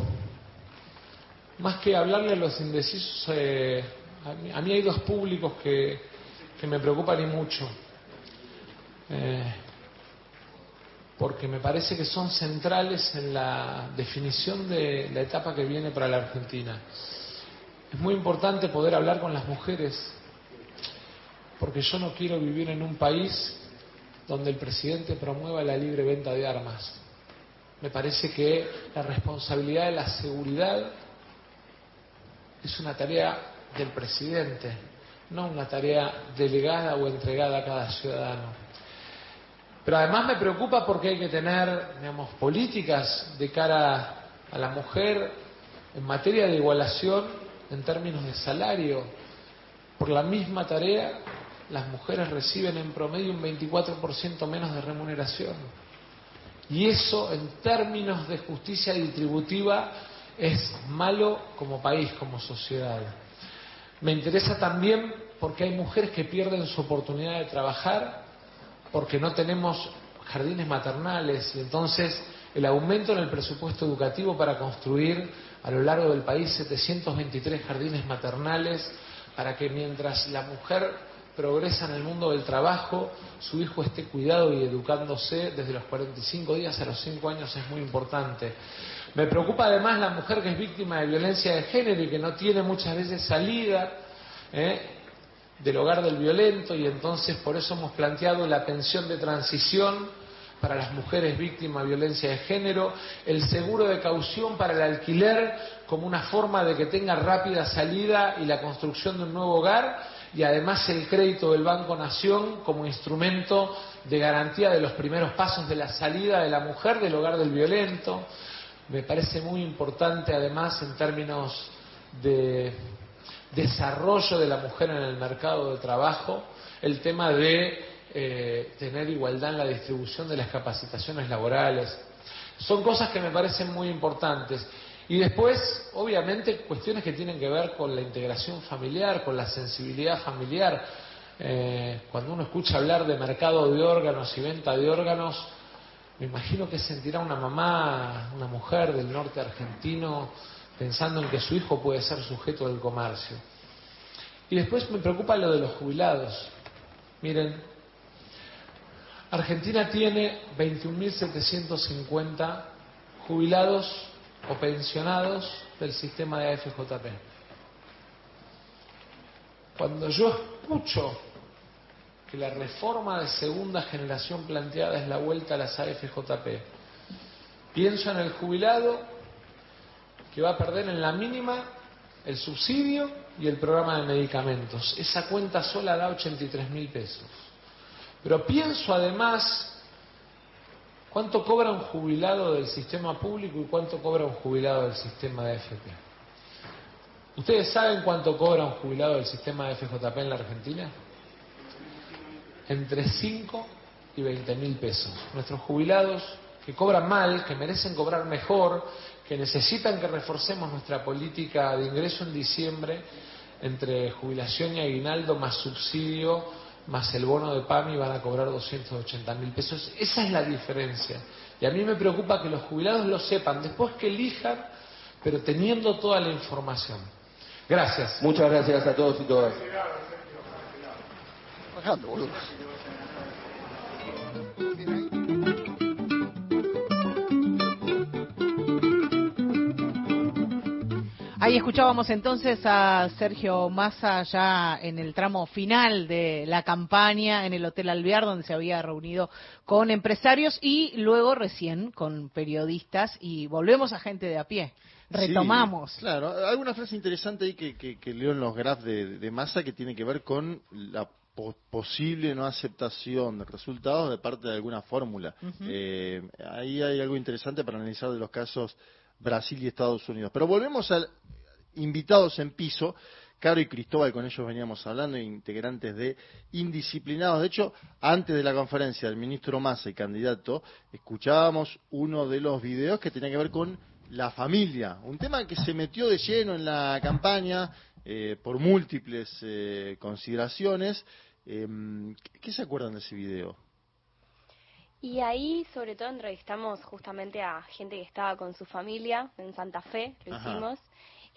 más que hablarle a los indecisos, a mí, hay dos públicos que, que me preocupan y mucho. Eh, porque me parece que son centrales en la definición de la etapa que viene para la Argentina. Es muy importante poder hablar con las mujeres, porque yo no quiero vivir en un país donde el presidente promueva la libre venta de armas. Me parece que la responsabilidad de la seguridad es una tarea del presidente, no una tarea delegada o entregada a cada ciudadano. Pero además me preocupa porque hay que tener, digamos, políticas de cara a la mujer en materia de igualación en términos de salario. Por la misma tarea, las mujeres reciben en promedio un 24% menos de remuneración. Y eso, en términos de justicia distributiva, es malo como país, como sociedad. Me interesa también porque hay mujeres que pierden su oportunidad de trabajar porque no tenemos jardines maternales y entonces el aumento en el presupuesto educativo para construir a lo largo del país 723 jardines maternales para que mientras la mujer progresa en el mundo del trabajo, su hijo esté cuidado y educándose desde los 45 días a los 5 años es muy importante. Me preocupa además la mujer que es víctima de violencia de género y que no tiene muchas veces salida. ¿eh? del hogar del violento y entonces por eso hemos planteado la pensión de transición para las mujeres víctimas de violencia de género, el seguro de caución para el alquiler como una forma de que tenga rápida salida y la construcción de un nuevo hogar y además el crédito del Banco Nación como instrumento de garantía de los primeros pasos de la salida de la mujer del hogar del violento. Me parece muy importante además en términos de desarrollo de la mujer en el mercado de trabajo, el tema de eh, tener igualdad en la distribución de las capacitaciones laborales. Son cosas que me parecen muy importantes. Y después, obviamente, cuestiones que tienen que ver con la integración familiar, con la sensibilidad familiar. Eh, cuando uno escucha hablar de mercado de órganos y venta de órganos, me imagino que sentirá una mamá, una mujer del norte argentino, pensando en que su hijo puede ser sujeto del comercio. Y después me preocupa lo de los jubilados. Miren, Argentina tiene 21.750 jubilados o pensionados del sistema de AFJP. Cuando yo escucho que la reforma de segunda generación planteada es la vuelta a las AFJP, pienso en el jubilado que va a perder en la mínima el subsidio y el programa de medicamentos. Esa cuenta sola da 83 mil pesos. Pero pienso además cuánto cobra un jubilado del sistema público y cuánto cobra un jubilado del sistema de FP. ¿Ustedes saben cuánto cobra un jubilado del sistema de FJP en la Argentina? Entre 5 y 20 mil pesos. Nuestros jubilados que cobran mal, que merecen cobrar mejor, que necesitan que reforcemos nuestra política de ingreso en diciembre entre jubilación y aguinaldo más subsidio más el bono de PAMI van a cobrar 280 mil pesos. Esa es la diferencia. Y a mí me preocupa que los jubilados lo sepan, después que elijan, pero teniendo toda la información. Gracias. Muchas gracias a todos y todas. Ahí escuchábamos entonces a Sergio Massa ya en el tramo final de la campaña en el Hotel Alvear, donde se había reunido con empresarios y luego recién con periodistas y volvemos a gente de a pie. Retomamos. claro, alguna frase interesante ahí que, que, leo en los graphs de, Massa que tiene que ver con la posible no aceptación de resultados de parte de alguna fórmula. Eh, ahí hay algo interesante para analizar de los casos Brasil y Estados Unidos. Pero volvemos a invitados en piso. Caro y Cristóbal, con ellos veníamos hablando, integrantes de Indisciplinados. De hecho, antes de la conferencia del ministro Massa y candidato, escuchábamos uno de los videos que tenía que ver con la familia, un tema que se metió de lleno en la campaña eh, por múltiples eh, consideraciones. Em, ¿Qué se acuerdan de ese video? Y ahí, sobre todo, entrevistamos justamente a gente que estaba con su familia en Santa Fe, lo hicimos.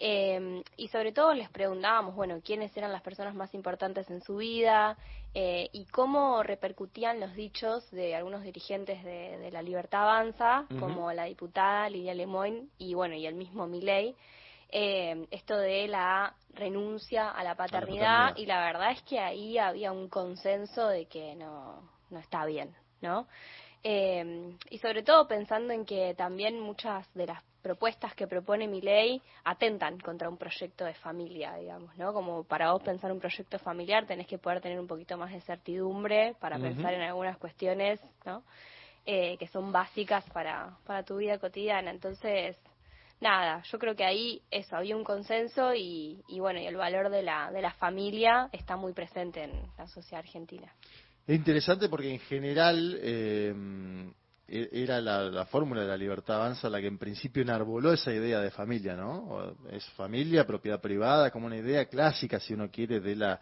Eh, y sobre todo les preguntábamos, bueno, quiénes eran las personas más importantes en su vida eh, y cómo repercutían los dichos de algunos dirigentes de, la Libertad Avanza, como la diputada Lidia Lemoyne y, bueno, y el mismo Milei. Eh, esto de la renuncia a la paternidad, y la verdad es que ahí había un consenso de que no, no está bien, ¿no? Eh, y sobre todo pensando en que también muchas de las propuestas que propone mi ley atentan contra un proyecto de familia, digamos, ¿no? Como para vos pensar un proyecto familiar tenés que poder tener un poquito más de certidumbre para pensar en algunas cuestiones, ¿no? Eh, que son básicas para, para tu vida cotidiana. Entonces, nada, yo creo que ahí eso, había un consenso y, bueno, y el valor de la, de la familia está muy presente en la sociedad argentina. Es interesante porque en general eh, e-, era la, fórmula de la libertad avanza la que en principio enarboló esa idea de familia, ¿no? Es familia, propiedad privada, como una idea clásica, si uno quiere, de la,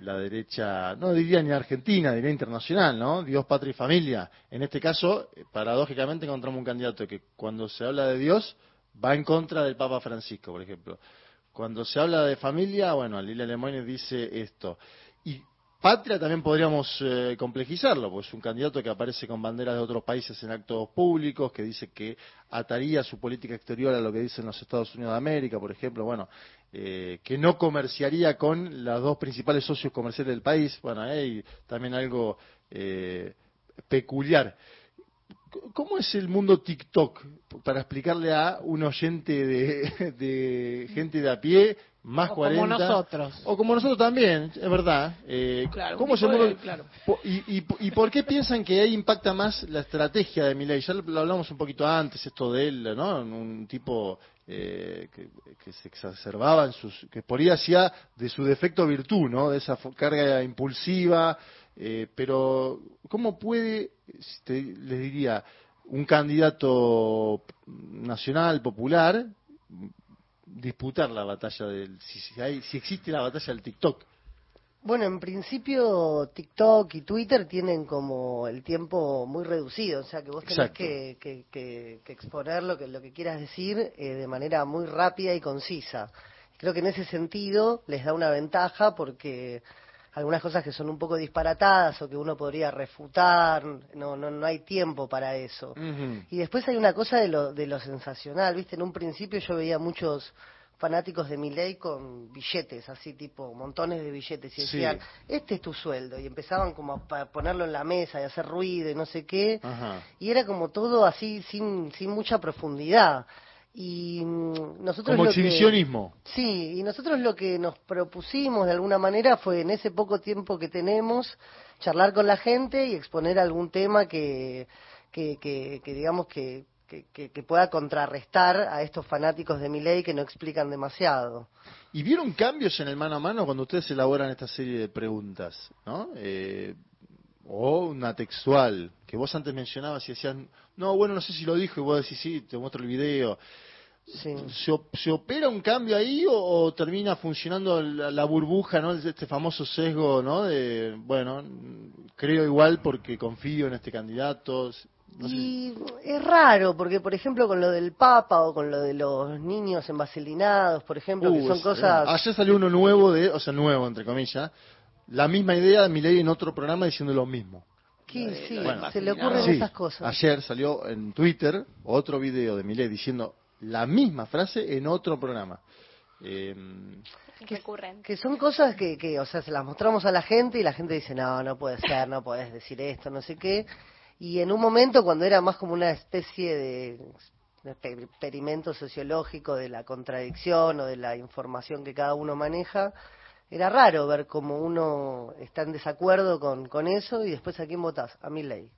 la derecha, no diría ni argentina, diría internacional, ¿no? Dios, patria y familia. En este caso, eh, paradójicamente encontramos un candidato que cuando se habla de Dios va en contra del Papa Francisco, por ejemplo. Cuando se habla de familia, bueno, Lila Lemoyne dice esto. Y Patria también podríamos eh, complejizarlo, pues un candidato que aparece con banderas de otros países en actos públicos, que dice que ataría su política exterior a lo que dicen los Estados Unidos de América, por ejemplo, bueno, eh, que no comerciaría con los dos principales socios comerciales del país, bueno, hay también algo eh, peculiar. ¿Cómo es el mundo TikTok? Para explicarle a un oyente de, gente de a pie, más o 40. Como nosotros. O como nosotros también, es verdad. Eh, ¿Cómo es el mundo? y, y, por qué piensan que ahí impacta más la estrategia de Milei? Ya lo, hablamos un poquito antes, esto de él, ¿no? Un tipo eh, que, se exacerbaba en sus. que por ahí hacía de su defecto virtud, ¿no? De esa carga impulsiva eh, pero, ¿cómo puede, les diría, un candidato nacional, popular, disputar la batalla del. Si, si existe la batalla del TikTok? Bueno, en principio TikTok y Twitter tienen como el tiempo muy reducido, o sea que vos tenés que, que, exponer lo que, lo que quieras decir eh, de manera muy rápida y concisa. Creo que en ese sentido les da una ventaja porque algunas cosas que son un poco disparatadas o que uno podría refutar, no, no, no hay tiempo para eso. Y después hay una cosa de lo, de lo sensacional, ¿viste? En un principio yo veía muchos fanáticos de mi ley con billetes, así tipo montones de billetes, y decían, este es tu sueldo, y empezaban como a ponerlo en la mesa y hacer ruido y no sé qué, y era como todo así sin, sin mucha profundidad. Y mm, nosotros Como lo que- exhibicionismo. sí, y nosotros lo que nos propusimos de alguna manera fue en ese poco tiempo que tenemos charlar con la gente y exponer algún tema que, que, que, que digamos que, que, que- que pueda contrarrestar a estos fanáticos de mi ley que no explican demasiado. ¿Y vieron cambios en el mano a mano cuando ustedes elaboran esta serie de preguntas? ¿no? Eh, o una textual, que vos antes mencionabas y decías, no, bueno, no sé si lo dijo, y vos decís, sí, te muestro el video. ¿Se, op- se opera un cambio ahí o, o termina funcionando la, la burbuja, ¿no? Este famoso sesgo, ¿no? De, bueno, creo igual porque confío en este candidato. No sé. Y es raro, porque por ejemplo con lo del Papa o con lo de los niños envaselinados, por ejemplo, que Uh, son es cosas... Ayer salió uno nuevo, de, o sea, nuevo, entre comillas, la misma idea de Milei en otro programa diciendo lo mismo. que sí, Bueno, se le ocurren sí, esas cosas. Ayer salió en Twitter otro video de Milei diciendo la misma frase en otro programa. Eh, recurren. Que son cosas que, que, o sea, se las mostramos a la gente y la gente dice, no, no puede ser, no puedes decir esto, no sé qué. Y en un momento cuando era más como una especie de, de exper- experimento sociológico de la contradicción o de la información que cada uno maneja, era raro ver cómo uno está en desacuerdo con, con eso y después a quién votas, a mi ley.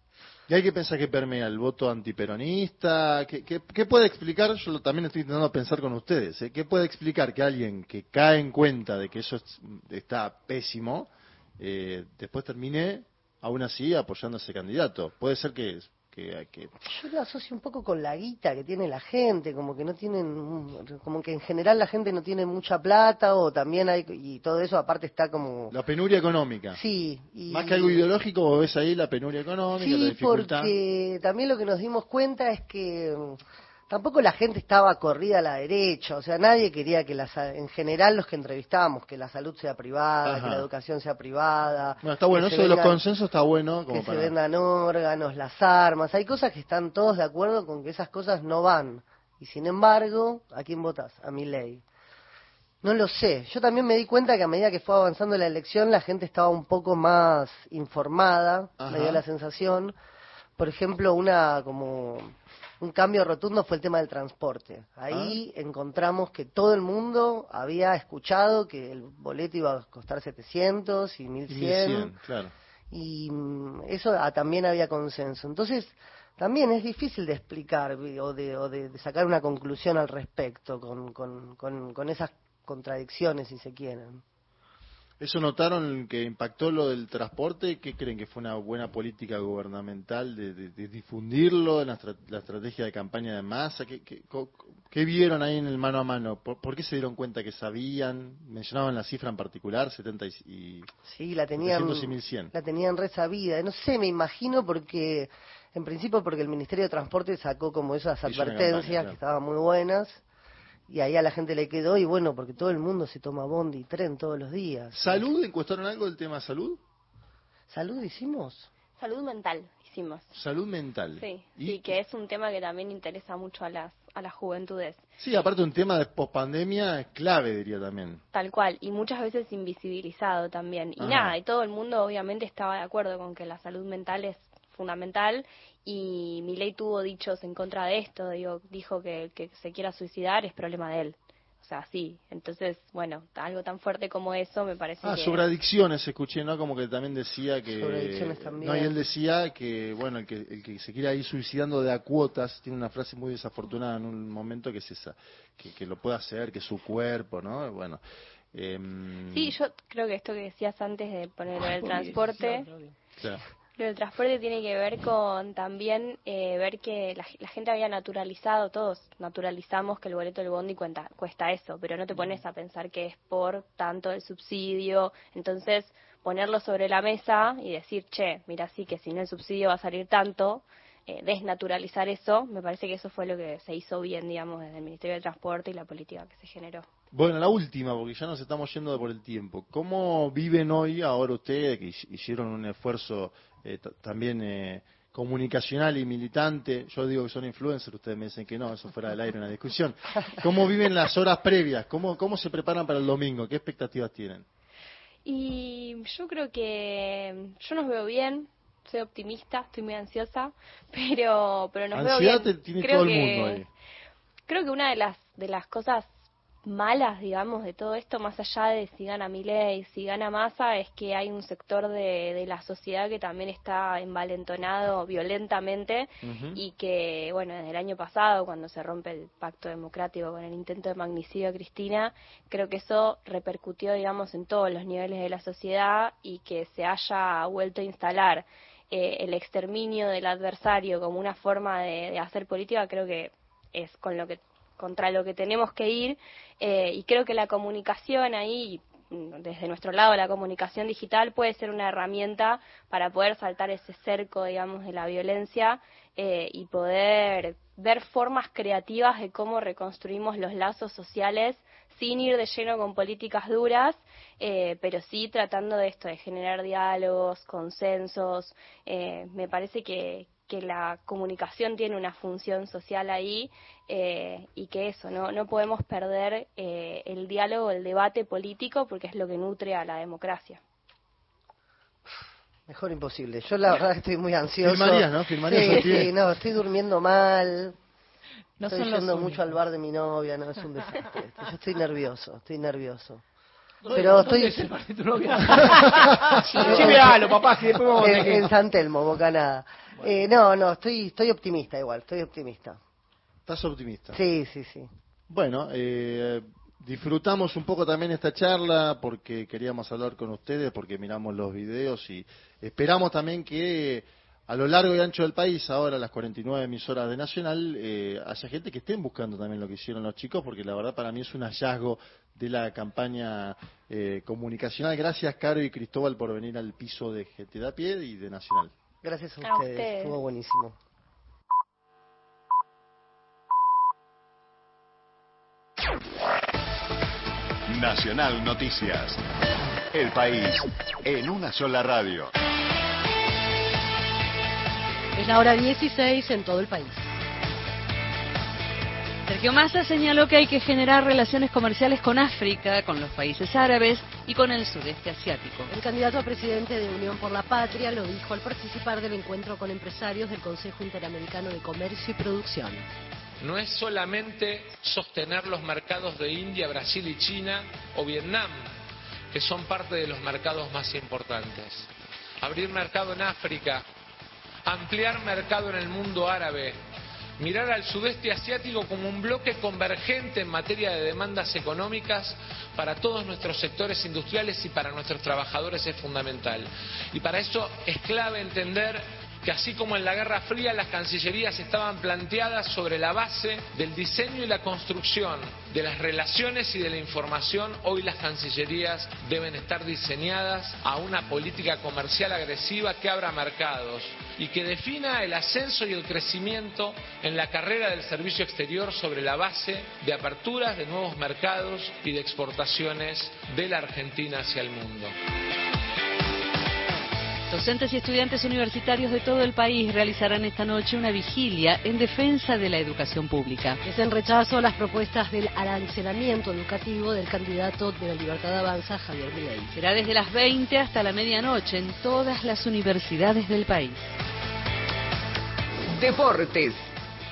y hay que pensar que permea el voto antiperonista. ¿Qué, qué, puede explicar? Yo también estoy intentando pensar con ustedes. ¿eh? ¿Qué puede explicar que alguien que cae en cuenta de que eso es- está pésimo, eh, después termine aún así apoyando a ese candidato? Puede ser que, que, que Yo lo asocio un poco con la guita que tiene la gente, como que no tienen, como que en general la gente no tiene mucha plata o también hay, y todo eso aparte está como... la penuria económica. Sí, y- Más que algo ideológico, vos ves ahí la penuria económica, la Sí, dificultad. porque también lo que nos dimos cuenta es que tampoco la gente estaba corrida a la derecha, o sea, nadie quería que la, en general los que entrevistábamos, que la salud sea privada, Ajá. que la educación sea privada. Bueno, está bueno, eso de los consensos está bueno como que para... se vendan órganos, las armas, hay cosas que están todos de acuerdo con que esas cosas no van. Y sin embargo, ¿a quién votas? A mi ley. No lo sé. Yo también me di cuenta que a medida que fue avanzando la elección, la gente estaba un poco más informada, Ajá. me dio la sensación. Por ejemplo, una como un cambio rotundo fue el tema del transporte. Ahí encontramos que todo el mundo había escuchado que el boleto iba a costar 700 y Y 1100 1100, claro. y mm, eso ah, también había consenso. Entonces, también es difícil de explicar o de, o de- de sacar una conclusión al respecto con, con, con, con esas contradicciones, si se quieren. ¿Eso notaron que impactó lo del transporte? ¿Qué creen que fue una buena política gubernamental de, de- de difundirlo, la, estra- la estrategia de campaña de masa? ¿Qué, qué, co- qué vieron ahí en el mano a mano? ¿Por, por qué se dieron cuenta que sabían? ¿Mencionaban la cifra en particular? 70 y... Sí, la tenían, 700 y 1100. la tenían re sabida. No sé, me imagino porque, en principio porque el Ministerio de Transporte sacó como esas Hizo advertencias campaña, claro. que estaban muy buenas. Y ahí a la gente le quedó, y bueno, porque todo el mundo se toma bondi y tren todos los días. ¿Salud? ¿Encuestaron algo del tema salud? ¿Salud hicimos? Salud mental hicimos. Salud mental. Sí, ¿Y? sí, que es un tema que también interesa mucho a las, a las juventudes. Sí, aparte un tema de pospandemia es clave, diría también. Tal cual, y muchas veces invisibilizado también. Y Ajá. nada, y todo el mundo obviamente estaba de acuerdo con que la salud mental es fundamental y Milei tuvo dichos en contra de esto, digo, dijo que el que se quiera suicidar es problema de él. O sea, sí. Entonces, bueno, algo tan fuerte como eso me parece Ah, que... sobre adicciones escuché, ¿no? Como que también decía que... Sobre adicciones también. No, y él decía que, bueno, el que, el que se quiera ir suicidando de a cuotas, tiene una frase muy desafortunada en un momento que es esa, que, que lo puede hacer, que su cuerpo, ¿no? Bueno... em, Sí, yo creo que esto que decías antes de poner del transporte, claro. Lo del transporte tiene que ver con también eh, ver que la, la gente había naturalizado, todos naturalizamos que el boleto del bondi cuenta, cuesta eso, pero no te pones a pensar que es por tanto el subsidio, entonces ponerlo sobre la mesa y decir, che, mira, sí que sin el subsidio va a salir tanto, eh, desnaturalizar eso, me parece que eso fue lo que se hizo bien, digamos, desde el Ministerio de Transporte y la política que se generó. Bueno, la última, porque ya nos estamos yendo por el tiempo. ¿Cómo viven hoy ahora ustedes, que hi- hicieron un esfuerzo eh, ta- también eh, comunicacional y militante? Yo digo que son influencers, ustedes me dicen que no, eso fuera del aire una discusión. ¿Cómo viven las horas previas? ¿Cómo, ¿Cómo se preparan para el domingo? ¿Qué expectativas tienen? Y yo creo que yo nos veo bien, soy optimista, estoy muy ansiosa, pero pero nos Ansiedad veo bien. te- tiene creo todo el que, mundo ahí. creo que una de las, de las cosas malas, digamos, de todo esto, más allá de si gana Milei, si gana Massa, es que hay un sector de, de la sociedad que también está envalentonado violentamente y que, bueno, desde el año pasado, cuando se rompe el pacto democrático con el intento de magnicidio a Cristina, creo que eso repercutió, digamos, en todos los niveles de la sociedad y que se haya vuelto a instalar eh, el exterminio del adversario como una forma de, de hacer política, creo que es con lo que contra lo que tenemos que ir eh, y creo que la comunicación ahí desde nuestro lado la comunicación digital puede ser una herramienta para poder saltar ese cerco digamos de la violencia eh, y poder ver formas creativas de cómo reconstruimos los lazos sociales sin ir de lleno con políticas duras, eh, pero sí tratando de esto, de generar diálogos, consensos. Eh, me parece que, que la comunicación tiene una función social ahí eh, y que eso, no, no podemos perder eh, el diálogo, el debate político, porque es lo que nutre a la democracia. Mejor imposible. Yo la verdad estoy muy ansioso. Firmarías, ¿no? Firmarías sí, no, estoy durmiendo mal. No estoy yendo mucho al bar de mi novia, no, es un desastre. Yo estoy nervioso, estoy nervioso. ¿Dónde- Pero dónde estoy... es el bar de tu novia? Sí, Chivealo, papá, que después vamos a en San Telmo, Bocanada. Eh, no, no, estoy, estoy optimista igual, estoy optimista. ¿Estás optimista? Sí, sí, sí. Bueno, eh, disfrutamos un poco también esta charla porque queríamos hablar con ustedes, porque miramos los videos y esperamos también que a lo largo y ancho del país, ahora las 49 emisoras de Nacional, eh, haya gente que estén buscando también lo que hicieron los chicos, porque la verdad para mí es un hallazgo de la campaña eh, comunicacional. Gracias, Caro y Cristóbal, por venir al piso de GT da Pie y de Nacional. Gracias a A ustedes, ustedes. estuvo buenísimo. Nacional Noticias. El país en una sola radio. Es la hora 16 en todo el país. Sergio Massa señaló que hay que generar relaciones comerciales con África, con los países árabes y con el sudeste asiático. El candidato a presidente de Unión por la Patria lo dijo al participar del encuentro con empresarios del Consejo Interamericano de Comercio y Producción. No es solamente sostener los mercados de India, Brasil y China o Vietnam, que son parte de los mercados más importantes. Abrir mercado en África, ampliar mercado en el mundo árabe, mirar al sudeste asiático como un bloque convergente en materia de demandas económicas para todos nuestros sectores industriales y para nuestros trabajadores es fundamental. Y para eso es clave entender que así como en la Guerra Fría las cancillerías estaban planteadas sobre la base del diseño y la construcción de las relaciones y de la información, hoy las cancillerías deben estar diseñadas a una política comercial agresiva que abra mercados y que defina el ascenso y el crecimiento en la carrera del servicio exterior sobre la base de aperturas de nuevos mercados y de exportaciones de la Argentina hacia el mundo. Docentes y estudiantes universitarios de todo el país realizarán esta noche una vigilia en defensa de la educación pública. Es en rechazo a las propuestas del arancelamiento educativo del candidato de la Libertad Avanza, Javier Milei. Será desde las 20 hasta la medianoche en todas las universidades del país. Deportes.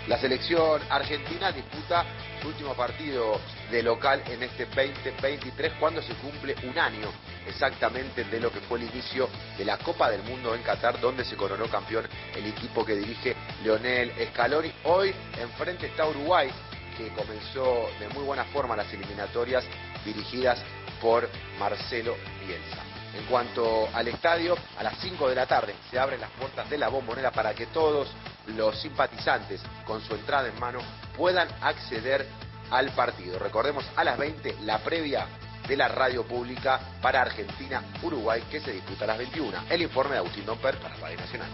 La selección argentina disputa su último partido de local en este 2023 cuando se cumple un año exactamente de lo que fue el inicio de la Copa del Mundo en Qatar donde se coronó campeón el equipo que dirige Leonel Scaloni. Hoy enfrente está Uruguay que comenzó de muy buena forma las eliminatorias dirigidas por Marcelo Bielsa. En cuanto al estadio, a las 5 de la tarde se abren las puertas de la bombonera para que todos los simpatizantes con su entrada en mano puedan acceder al partido. Recordemos a las 20 la previa de la radio pública para Argentina-Uruguay que se disputa a las 21. El informe de Agustín Domper para Radio Nacional.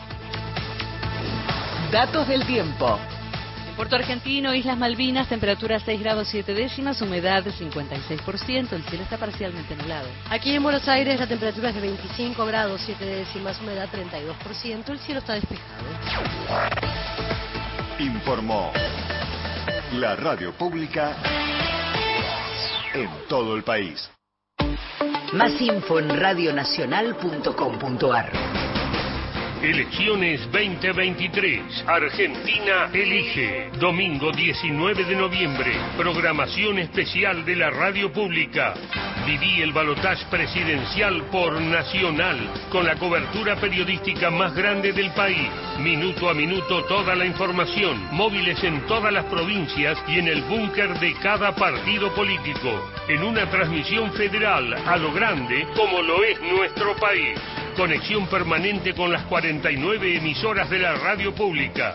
Datos del tiempo. En Puerto Argentino, Islas Malvinas, temperatura 6 grados 7 décimas, humedad de 56%, el cielo está parcialmente nublado. Aquí en Buenos Aires la temperatura es de 25 grados 7 décimas, humedad 32%, el cielo está despejado. Informó la radio pública en todo el país. Más info en radionacional.com.ar. Elecciones 2023. Argentina elige. Domingo 19 de noviembre. Programación especial de la radio pública. Viví el balotaje presidencial por Nacional, con la cobertura periodística más grande del país. Minuto a minuto toda la información. Móviles en todas las provincias y en el búnker de cada partido político. En una transmisión federal a lo grande como lo es nuestro país. Conexión permanente con las 49 emisoras de la radio pública.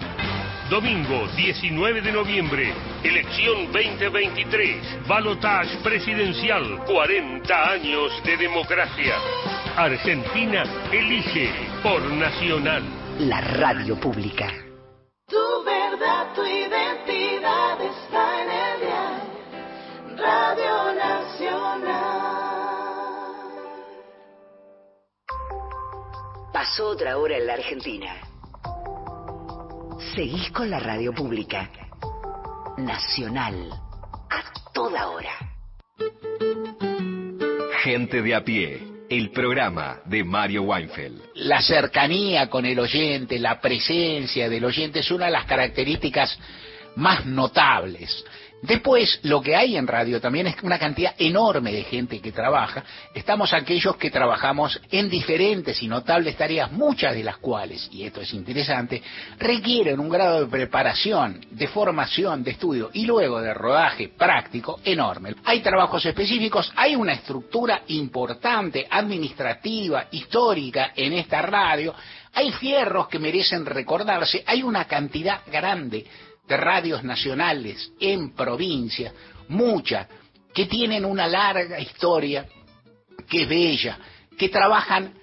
Domingo 19 de noviembre, elección 2023, balotage presidencial, 40 años de democracia. Argentina elige por Nacional. La radio pública. Tu verdad, tu identidad está en el diario Radio Nacional. Pasó otra hora en la Argentina. Seguís con la radio pública. Nacional. A toda hora. Gente de a pie, el programa de Mario Weinfeld. La cercanía con el oyente, la presencia del oyente es una de las características más notables. Después, lo que hay en radio también es una cantidad enorme de gente que trabaja. Estamos aquellos que trabajamos en diferentes y notables tareas, muchas de las cuales, y esto es interesante, requieren un grado de preparación, de formación, de estudio y luego de rodaje práctico enorme. Hay trabajos específicos, hay una estructura importante, administrativa, histórica en esta radio, hay fierros que merecen recordarse, hay una cantidad grande de radios nacionales en provincia, muchas, que tienen una larga historia, que es bella, que trabajan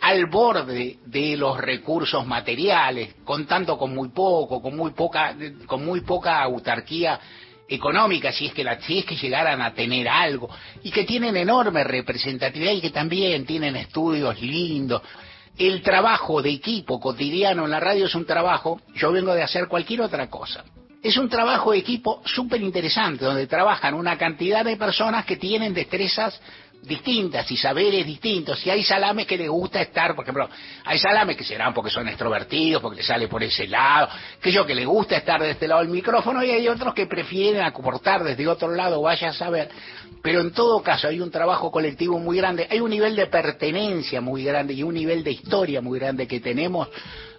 al borde de los recursos materiales, contando con muy poco, con muy poca, con muy poca autarquía económica, si es que si es que llegaran a tener algo, y que tienen enorme representatividad y que también tienen estudios lindos. El trabajo de equipo cotidiano en la radio es un trabajo, yo vengo de hacer cualquier otra cosa. Es un trabajo de equipo súper interesante, donde trabajan una cantidad de personas que tienen destrezas distintas y saberes distintos. Y hay salames que les gusta estar, por ejemplo, hay salames que serán porque son extrovertidos, porque les sale por ese lado, que yo que les gusta estar de este lado del micrófono, y hay otros que prefieren aportar desde otro lado, vaya a saber. Pero en todo caso hay un trabajo colectivo muy grande, hay un nivel de pertenencia muy grande y un nivel de historia muy grande que tenemos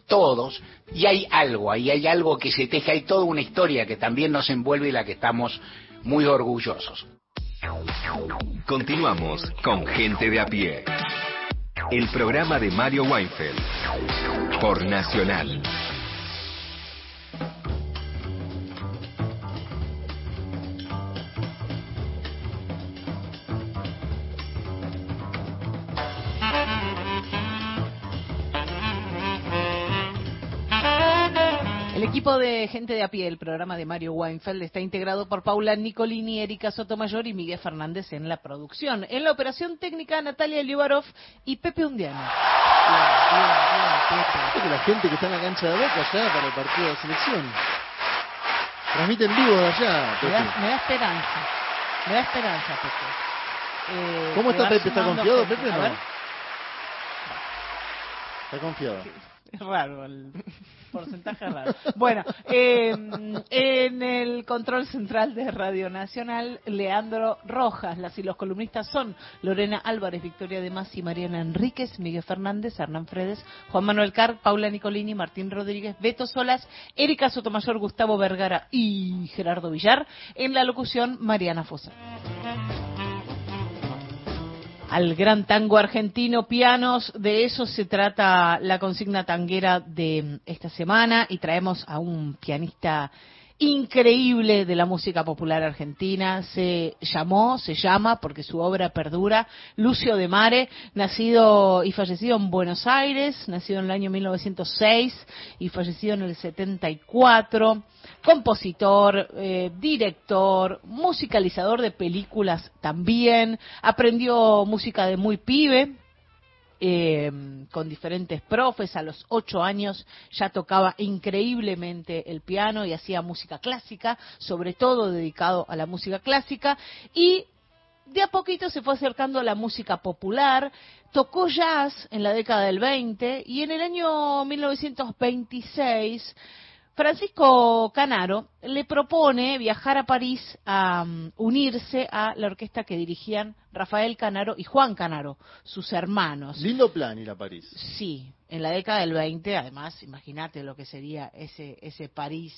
todos, y hay algo, ahí hay algo que se teje, hay toda una historia que también nos envuelve y la que estamos muy orgullosos. Continuamos con Gente de a pie. El programa de Mario Weinfeld por Nacional. El equipo de gente de a pie, el programa de Mario Weinfeld, está integrado por Paula Nicolini, Erika Sotomayor y Miguel Fernández en la producción. En la operación técnica, Natalia Liubarov y Pepe Undiano. la gente que está en la cancha de Boca allá para el partido de selección. Transmite en vivo de allá. Me da, me da esperanza. Me da esperanza, Pepe. Eh, ¿Cómo está Pepe? ¿Está confiado. Pepe? No. Está confiado. Es raro el porcentaje raro. Bueno, eh, en el control central de Radio Nacional, Leandro Rojas. Las y los columnistas son Lorena Álvarez, Victoria de Masi, Mariana Enríquez, Miguel Fernández, Hernán Fredes, Juan Manuel Carr, Paula Nicolini, Martín Rodríguez, Beto Solas, Erika Sotomayor, Gustavo Vergara y Gerardo Villar. En la locución, Mariana Fosa al gran tango argentino, pianos. De eso se trata la consigna tanguera de esta semana y traemos a un pianista increíble de la música popular argentina. Se llamó, se llama, porque su obra perdura, Lucio de Mare, nacido y fallecido en Buenos Aires, nacido en el año 1906 y fallecido en el 74 compositor, eh, director, musicalizador de películas también, aprendió música de muy pibe, eh, con diferentes profes, a los ocho años ya tocaba increíblemente el piano y hacía música clásica, sobre todo dedicado a la música clásica, y de a poquito se fue acercando a la música popular, tocó jazz en la década del 20 y en el año 1926 Francisco Canaro le propone viajar a París a um, unirse a la orquesta que dirigían Rafael Canaro y Juan Canaro, sus hermanos. Lindo plan ir a París. Sí, en la década del 20, además, imagínate lo que sería ese, ese París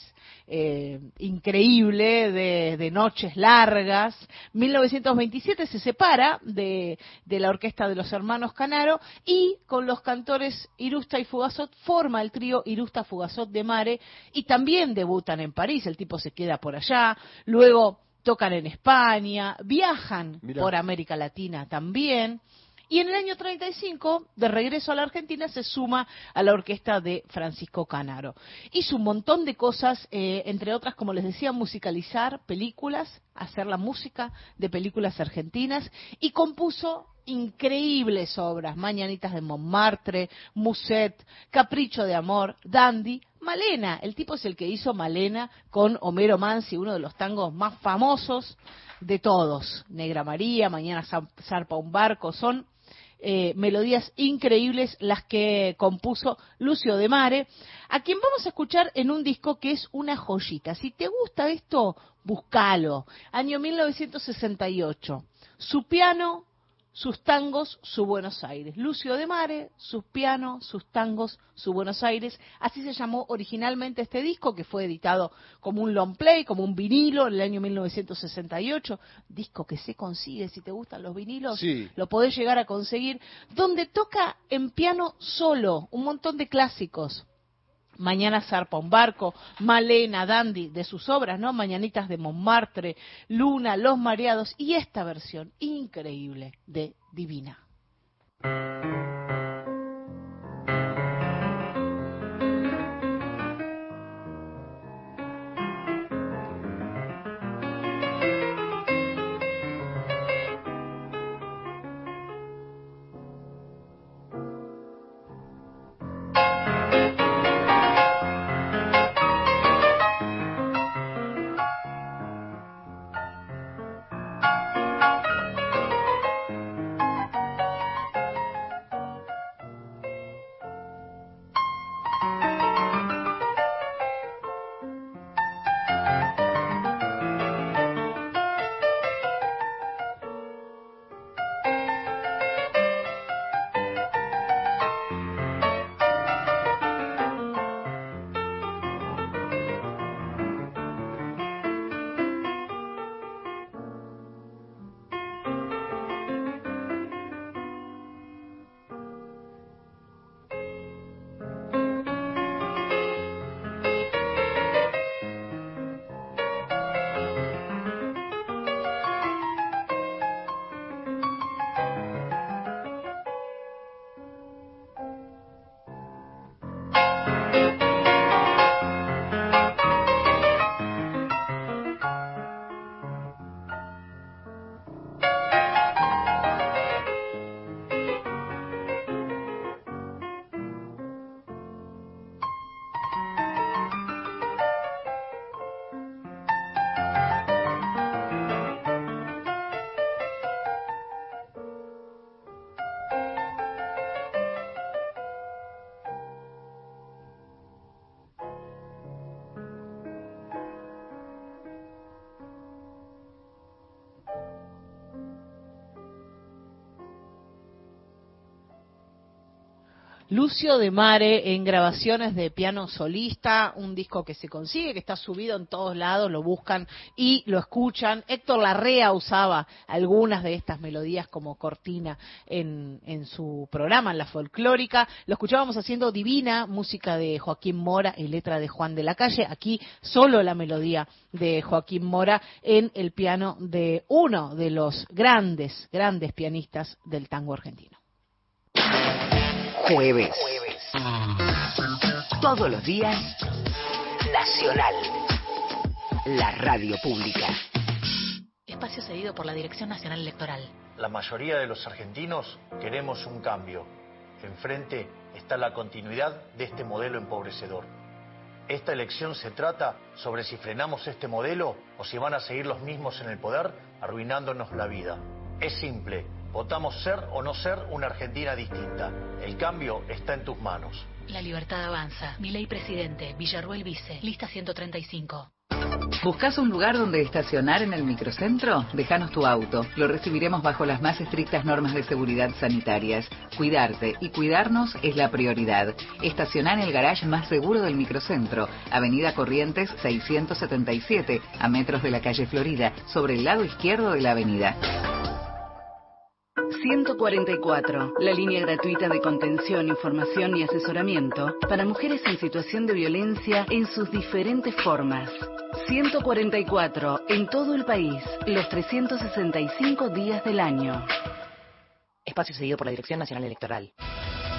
eh, increíble de, noches largas. 1927 se separa de, de, la orquesta de los hermanos Canaro y con los cantores Irusta y Fugazot forma el trío Irusta Fugazot de Mare y también debutan en París. El tipo se queda por allá. Luego tocan en España, viajan por América Latina también. Y en el año 35, de regreso a la Argentina, se suma a la orquesta de Francisco Canaro. Hizo un montón de cosas, eh, entre otras, como les decía, musicalizar películas, hacer la música de películas argentinas y compuso increíbles obras, Mañanitas de Montmartre, Muset, Capricho de Amor, Dandy, Malena. El tipo es el que hizo Malena con Homero Mansi, uno de los tangos más famosos de todos. Negra María, Mañana zarpa un barco, son eh, melodías increíbles las que compuso Lucio de Mare, a quien vamos a escuchar en un disco que es una joyita. Si te gusta esto, búscalo. Año 1968. Su piano sus tangos, su Buenos Aires. Lucio de Mare, sus pianos, sus tangos, su Buenos Aires. Así se llamó originalmente este disco, que fue editado como un long play, como un vinilo en el año 1968. Disco que se consigue, si te gustan los vinilos, lo podés llegar a conseguir. Donde toca en piano solo un montón de clásicos. Mañana zarpa un barco, Malena, Dandy, de sus obras, ¿no? Mañanitas de Montmartre, Luna, Los Mareados y esta versión increíble de Divina. Lucio de Mare en grabaciones de piano solista, un disco que se consigue, que está subido en todos lados, lo buscan y lo escuchan. Héctor Larrea usaba algunas de estas melodías como cortina en, en su programa, en la folclórica. Lo escuchábamos haciendo Divina, música de Joaquín Mora y letra de Juan de la Calle. Aquí solo la melodía de Joaquín Mora en el piano de uno de los grandes, grandes pianistas del tango argentino jueves. Todos los días, Nacional. La radio pública. Espacio cedido por la Dirección Nacional Electoral. La mayoría de los argentinos queremos un cambio. Enfrente está la continuidad de este modelo empobrecedor. Esta elección se trata sobre si frenamos este modelo o si van a seguir los mismos en el poder arruinándonos la vida. Es simple. Votamos ser o no ser una Argentina distinta. El cambio está en tus manos. La libertad avanza. Mi ley presidente, Villarruel Vice, lista 135. ¿Buscas un lugar donde estacionar en el microcentro? Déjanos tu auto. Lo recibiremos bajo las más estrictas normas de seguridad sanitarias. Cuidarte y cuidarnos es la prioridad. Estaciona en el garage más seguro del microcentro, Avenida Corrientes 677, a metros de la calle Florida, sobre el lado izquierdo de la avenida. 144, la línea gratuita de contención, información y asesoramiento para mujeres en situación de violencia en sus diferentes formas. 144, en todo el país, los 365 días del año. Espacio seguido por la Dirección Nacional Electoral.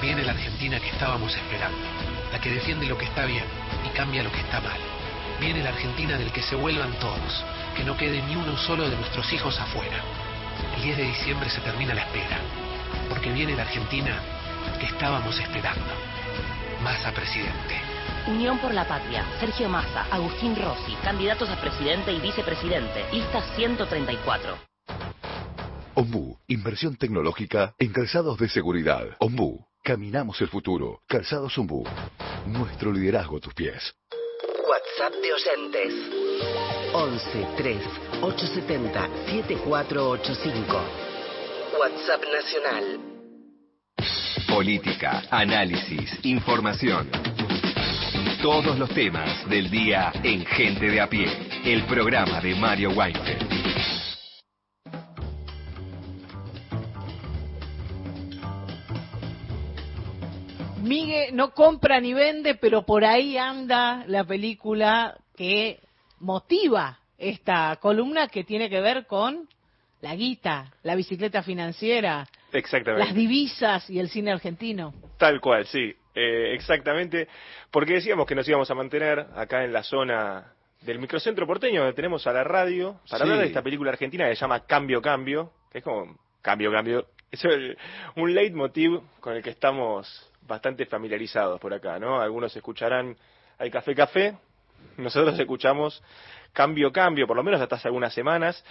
Viene la Argentina que estábamos esperando, la que defiende lo que está bien y cambia lo que está mal. Viene la Argentina del que se vuelvan todos, que no quede ni uno solo de nuestros hijos afuera. El 10 de diciembre se termina la espera, porque viene la Argentina que estábamos esperando. Massa presidente. Unión por la Patria, Sergio Massa, Agustín Rossi, candidatos a presidente y vicepresidente, lista 134. Ombú, inversión tecnológica en calzados de seguridad. Ombú, caminamos el futuro. Calzados Ombú, nuestro liderazgo a tus pies. WhatsApp de oyentes. 11 3 870 7485. WhatsApp nacional. Política, análisis, información. Todos los temas del día en Gente de a pie. El programa de Mario Weinfeld. Migue no compra ni vende, pero por ahí anda la película que motiva esta columna que tiene que ver con la guita, la bicicleta financiera, Exactamente. las divisas y el cine argentino. Tal cual, sí, eh, exactamente, porque decíamos que nos íbamos a mantener acá en la zona del microcentro porteño, donde tenemos a la radio, para Sí. hablar de esta película argentina que se llama Cambio Cambio, que es como Cambio Cambio, es el- un leitmotiv con el que estamos bastante familiarizados por acá, ¿no? Algunos escucharán Hay Café Café, nosotros escuchamos Cambio Cambio, por lo menos hasta hace algunas semanas,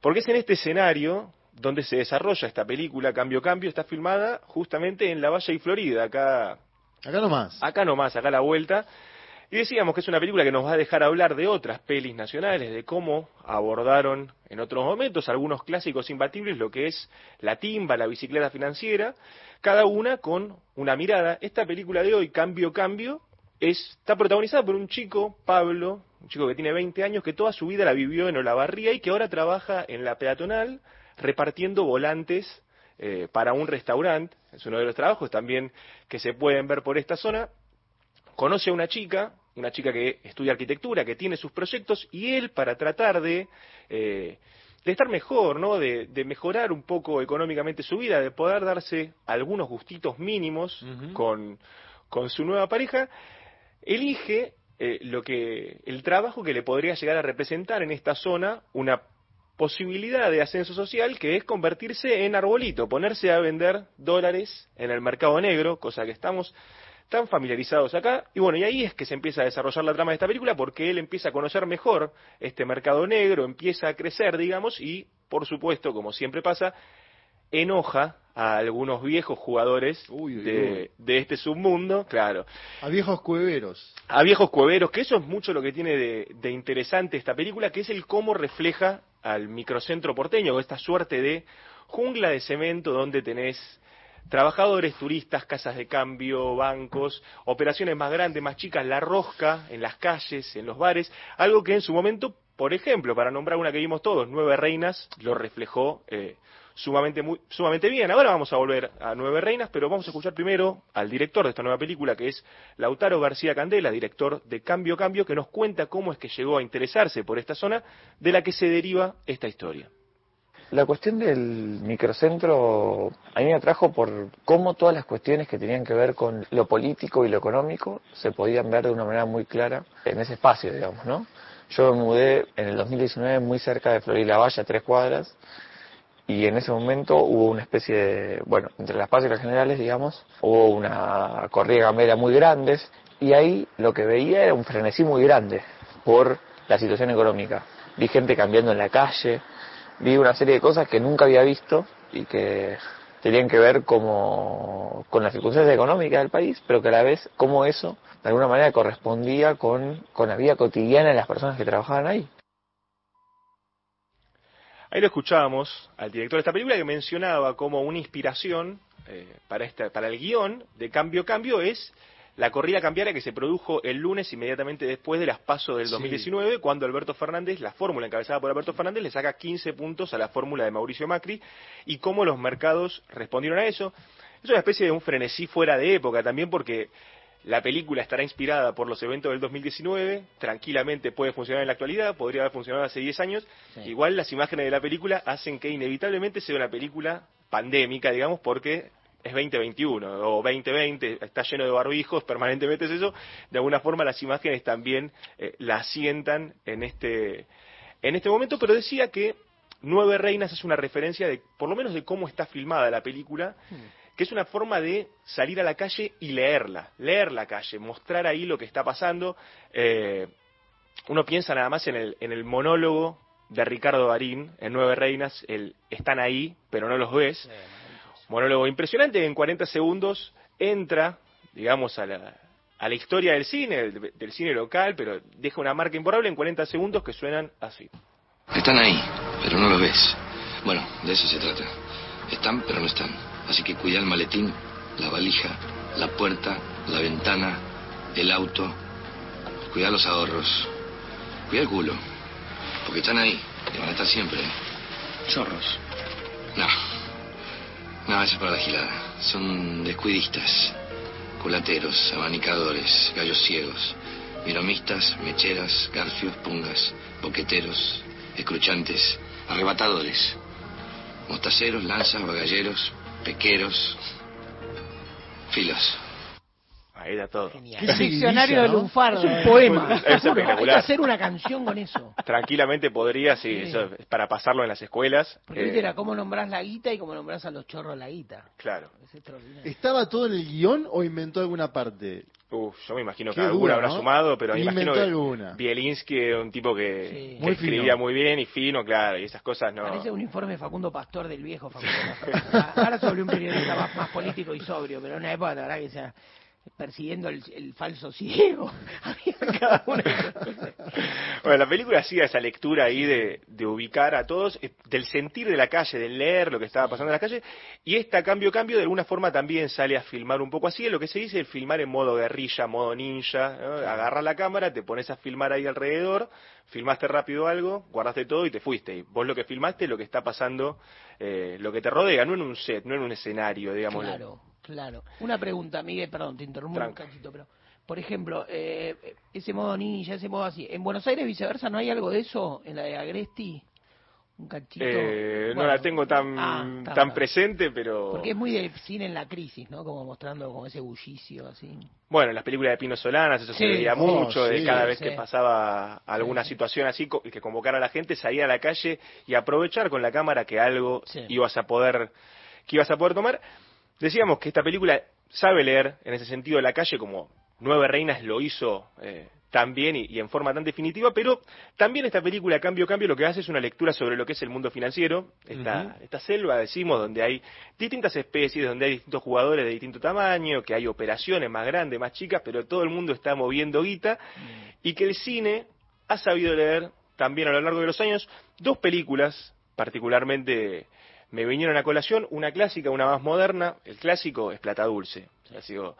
porque es en este escenario donde se desarrolla esta película Cambio Cambio, está filmada justamente en la Valle y Florida, acá Acá nomás. acá nomás, acá a la vuelta. Y decíamos que es una película que nos va a dejar hablar de otras pelis nacionales, de cómo abordaron en otros momentos algunos clásicos imbatibles, lo que es la timba, la bicicleta financiera, cada una con una mirada. Esta película de hoy, Cambio Cambio, es, está protagonizada por un chico, Pablo, un chico que tiene 20 años, que toda su vida la vivió en Olavarría y que ahora trabaja en la peatonal repartiendo volantes eh, para un restaurante. Es uno de los trabajos también que se pueden ver por esta zona. Conoce a una chica, una chica que estudia arquitectura, que tiene sus proyectos, y él, para tratar de, eh, de estar mejor, ¿no? De, de mejorar un poco económicamente su vida, de poder darse algunos gustitos mínimos con, con su nueva pareja, elige eh, lo que el trabajo que le podría llegar a representar en esta zona una posibilidad de ascenso social que es convertirse en arbolito, ponerse a vender dólares en el mercado negro, cosa que estamos tan familiarizados acá. Y bueno, y ahí es que se empieza a desarrollar la trama de esta película porque él empieza a conocer mejor este mercado negro, empieza a crecer, digamos, y por supuesto, como siempre pasa, enoja a algunos viejos jugadores de, de este submundo, claro, A viejos cueveros. a viejos cueveros, que eso es mucho lo que tiene de, de interesante esta película, que es el cómo refleja al microcentro porteño, esta suerte de jungla de cemento donde tenés trabajadores, turistas, casas de cambio, bancos, operaciones más grandes, más chicas, la rosca en las calles, en los bares, algo que en su momento, por ejemplo, para nombrar una que vimos todos, Nueve Reinas, lo reflejó eh, sumamente, muy, sumamente bien. Ahora vamos a volver a Nueve Reinas, pero vamos a escuchar primero al director de esta nueva película, que es Lautaro García Candela, director de Cambio Cambio, que nos cuenta cómo es que llegó a interesarse por esta zona de la que se deriva esta historia. La cuestión del microcentro a mí me atrajo por cómo todas las cuestiones que tenían que ver con lo político y lo económico se podían ver de una manera muy clara en ese espacio, digamos, ¿no? Yo me mudé en el 2019 muy cerca de Florida Valle, tres cuadras, y en ese momento hubo una especie de, bueno, entre las pasos y las generales, digamos, hubo una corrida gamera muy grandes, y ahí lo que veía era un frenesí muy grande por la situación económica. Vi gente cambiando en la calle, vi una serie de cosas que nunca había visto y que tenían que ver como con las circunstancias económicas del país, pero que a la vez como eso de alguna manera correspondía con, con la vida cotidiana de las personas que trabajaban ahí. Ahí lo escuchábamos al director de esta película que mencionaba como una inspiración eh, para, esta, para el guion de Cambio Cambio es la corrida cambiaria que se produjo el lunes inmediatamente después de las pasos del 2019, cuando Alberto Fernández, la fórmula encabezada por Alberto Fernández, le saca 15 puntos a la fórmula de Mauricio Macri y cómo los mercados respondieron a eso. Es una especie de un frenesí fuera de época también porque la película estará inspirada por los eventos del 2019, tranquilamente puede funcionar en la actualidad, podría haber funcionado hace 10 años. Igual las imágenes de la película hacen que inevitablemente sea una película pandémica, digamos, porque es 2021 o 2020, está lleno de barbijos, permanentemente es eso. De alguna forma las imágenes también eh, la asientan en este, en este momento, pero decía que Nueve Reinas es una referencia de, por lo menos de cómo está filmada la película. Hmm que es una forma de salir a la calle y leerla, leer la calle, mostrar ahí lo que está pasando. Eh, uno piensa nada más en el, en el monólogo de Ricardo Darín en Nueve Reinas, el están ahí, pero no los ves. monólogo impresionante, en 40 segundos entra, digamos, a la, a la historia del cine, del, cine local, pero deja una marca imborrable en 40 segundos que suenan así. Están ahí, pero no los ves. Bueno, de eso se trata. Están, pero no están. Así que cuida el maletín, la valija, la puerta, la ventana, el auto. Cuida los ahorros. Cuida el culo. Porque están ahí. Y van a estar siempre. Chorros. No. No, eso es para la gilada. Son descuidistas. Culateros, abanicadores, gallos ciegos. Miromistas, mecheras, garfios, pungas, boqueteros, escruchantes, arrebatadores. Mostaceros, lanzas, bagalleros, pequeros, filos. Ahí da todo. El diccionario de lunfardo. Es un poema. Es Hay que espectacular. hacer una canción con eso. Tranquilamente podría, sí, Sí. eso es para pasarlo en las escuelas. Porque Eh, viste, era cómo nombrás la guita y cómo nombrás a los chorros la guita. Claro. Es extraordinario. ¿Estaba todo en el guion o inventó alguna parte? Uf, yo me imagino que alguna dura, habrá ¿no? sumado, pero me imagino Inventó que alguna. Bielinski era un tipo que, Sí. que Muy escribía fino. muy bien y fino, claro, y esas cosas no. Parece un informe de Facundo Pastor del viejo Facundo Pastor. Ahora sobre un periodista más, más político y sobrio, pero en una época, la verdad, que sea persiguiendo el, el falso ciego. Había cada una. Bueno, la película hacía esa lectura ahí de, de ubicar a todos, eh, del sentir de la calle, del leer lo que estaba pasando en la calle, y esta cambio cambio de alguna forma también sale a filmar un poco así, es lo que se dice el filmar en modo guerrilla, modo ninja, ¿no? agarras la cámara, te pones a filmar ahí alrededor, filmaste rápido algo, guardaste todo y te fuiste, y vos lo que filmaste es lo que está pasando, eh, lo que te rodea, no en un set, no en un escenario, digamos. Claro, claro. Una pregunta, Miguel, perdón, te interrumpo un cachito, pero, por ejemplo, eh, ese modo ninja, ese modo así. ¿En Buenos Aires viceversa no hay algo de eso en la de Agresti? Un cachito. Eh, no la tengo tan, ah, está, tan presente, pero... Porque es muy de cine en la crisis, ¿no? Como mostrando como ese bullicio así. Bueno, en las películas de Pino Solanas eso Sí, se veía oh, mucho, de sí, cada vez sí. que pasaba alguna situación así, co- que convocara a la gente, salir a la calle y aprovechar con la cámara que algo Sí. ibas a poder, que ibas a poder tomar. Decíamos que esta película sabe leer en ese sentido la calle como Nueve Reinas lo hizo eh, tan bien y, y en forma tan definitiva, pero también esta película, Cambio Cambio, lo que hace es una lectura sobre lo que es el mundo financiero, esta, esta selva, decimos, donde hay distintas especies, donde hay distintos jugadores de distinto tamaño, que hay operaciones más grandes, más chicas, pero todo el mundo está moviendo guita, y que el cine ha sabido leer también a lo largo de los años dos películas, particularmente me vinieron a colación, una clásica, una más moderna, el clásico es Plata Dulce, clásico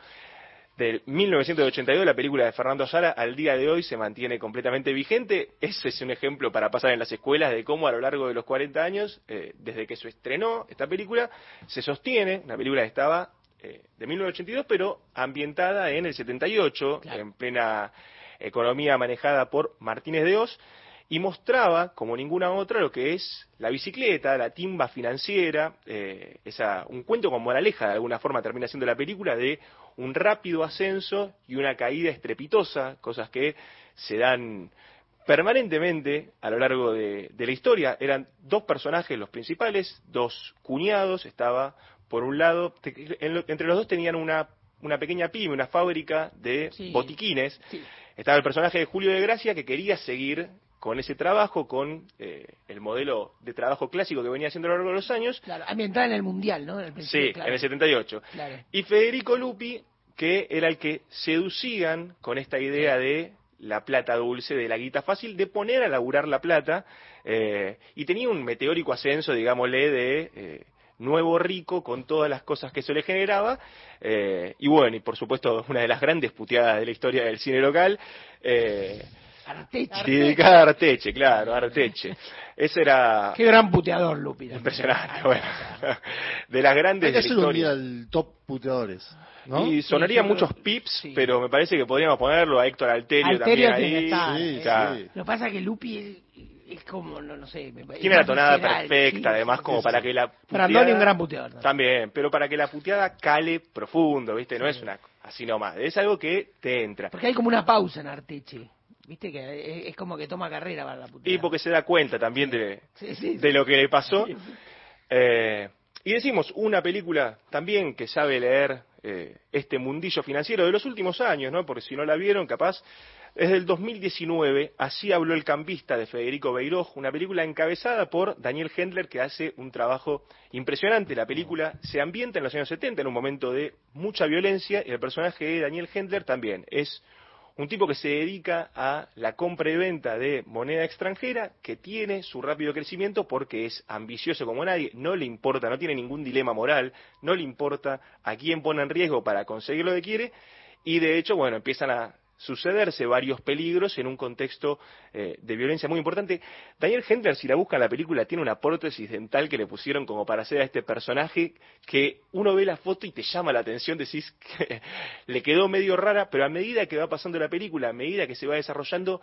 del 1982, la película de Fernando Sara, al día de hoy se mantiene completamente vigente. Ese es un ejemplo para pasar en las escuelas de cómo a lo largo de los 40 años, eh, desde que se estrenó esta película, se sostiene, una película estaba eh, de 1982, pero ambientada en el 78, en plena economía manejada por Martínez de Oz, y mostraba, como ninguna otra, lo que es la bicicleta, la timba financiera, eh, esa, un cuento con moraleja, de alguna forma termina siendo la película, de un rápido ascenso y una caída estrepitosa, cosas que se dan permanentemente a lo largo de, de la historia. Eran dos personajes los principales, dos cuñados, estaba por un lado, te- en lo- entre los dos tenían una, una pequeña pyme, una fábrica de Sí. botiquines. Sí. Estaba el personaje de Julio de Gracia que quería seguir con ese trabajo, con eh, el modelo de trabajo clásico que venía haciendo a lo largo de los años. Claro, ambientada en el Mundial, ¿no? En el principio, Sí, claro. en el 78. Claro. Y Federico Lupi, que era el que seducían con esta idea de la plata dulce, de la guita fácil, de poner a laburar la plata, eh, y tenía un meteórico ascenso, digámosle, de eh, nuevo rico con todas las cosas que eso le generaba, eh, y bueno, y por supuesto una de las grandes puteadas de la historia del cine local, eh, Arteche. dedicada a Arteche, claro, Arteche. Ese era Qué gran puteador, Lupi. también. impresionante, bueno, de las Hay grandes que de la hacer un día al top puteadores. ¿no? Y sonarían muchos pips, pero me parece que podríamos ponerlo a Héctor Alterio, Alterio también ahí. que estar, Sí, ¿eh? claro. Lo que pasa es que Lupi es, es como, no, no sé. Tiene la tonada visceral, perfecta, sí, además, como sí. para que la Brandoni un gran puteador. También, pero para que la puteada cale profundo, ¿viste? No es una así nomás, es algo que te entra. Porque hay como una pausa en Arteche. Viste que es, como que toma carrera para la puteada. Y porque se da cuenta también de, Sí, sí, de lo que le pasó. Eh, y decimos, una película también que sabe leer eh, este mundillo financiero de los últimos años, ¿no? Porque si no la vieron, capaz, es del 2019, Así habló el cambista de Federico Beiroj, una película encabezada por Daniel Hendler que hace un trabajo impresionante. La película se ambienta en los años 70, en un momento de mucha violencia, y el personaje de Daniel Hendler también es un tipo que se dedica a la compra y venta de moneda extranjera, que tiene su rápido crecimiento porque es ambicioso como nadie, no le importa, no tiene ningún dilema moral, no le importa a quién pone en riesgo para conseguir lo que quiere, y de hecho, bueno, empiezan a sucederse varios peligros en un contexto eh, de violencia muy importante. Daniel Hendler, si la busca en la película, tiene una prótesis dental que le pusieron como para hacer a este personaje que uno ve la foto y te llama la atención, decís que le quedó medio rara, pero a medida que va pasando la película, a medida que se va desarrollando,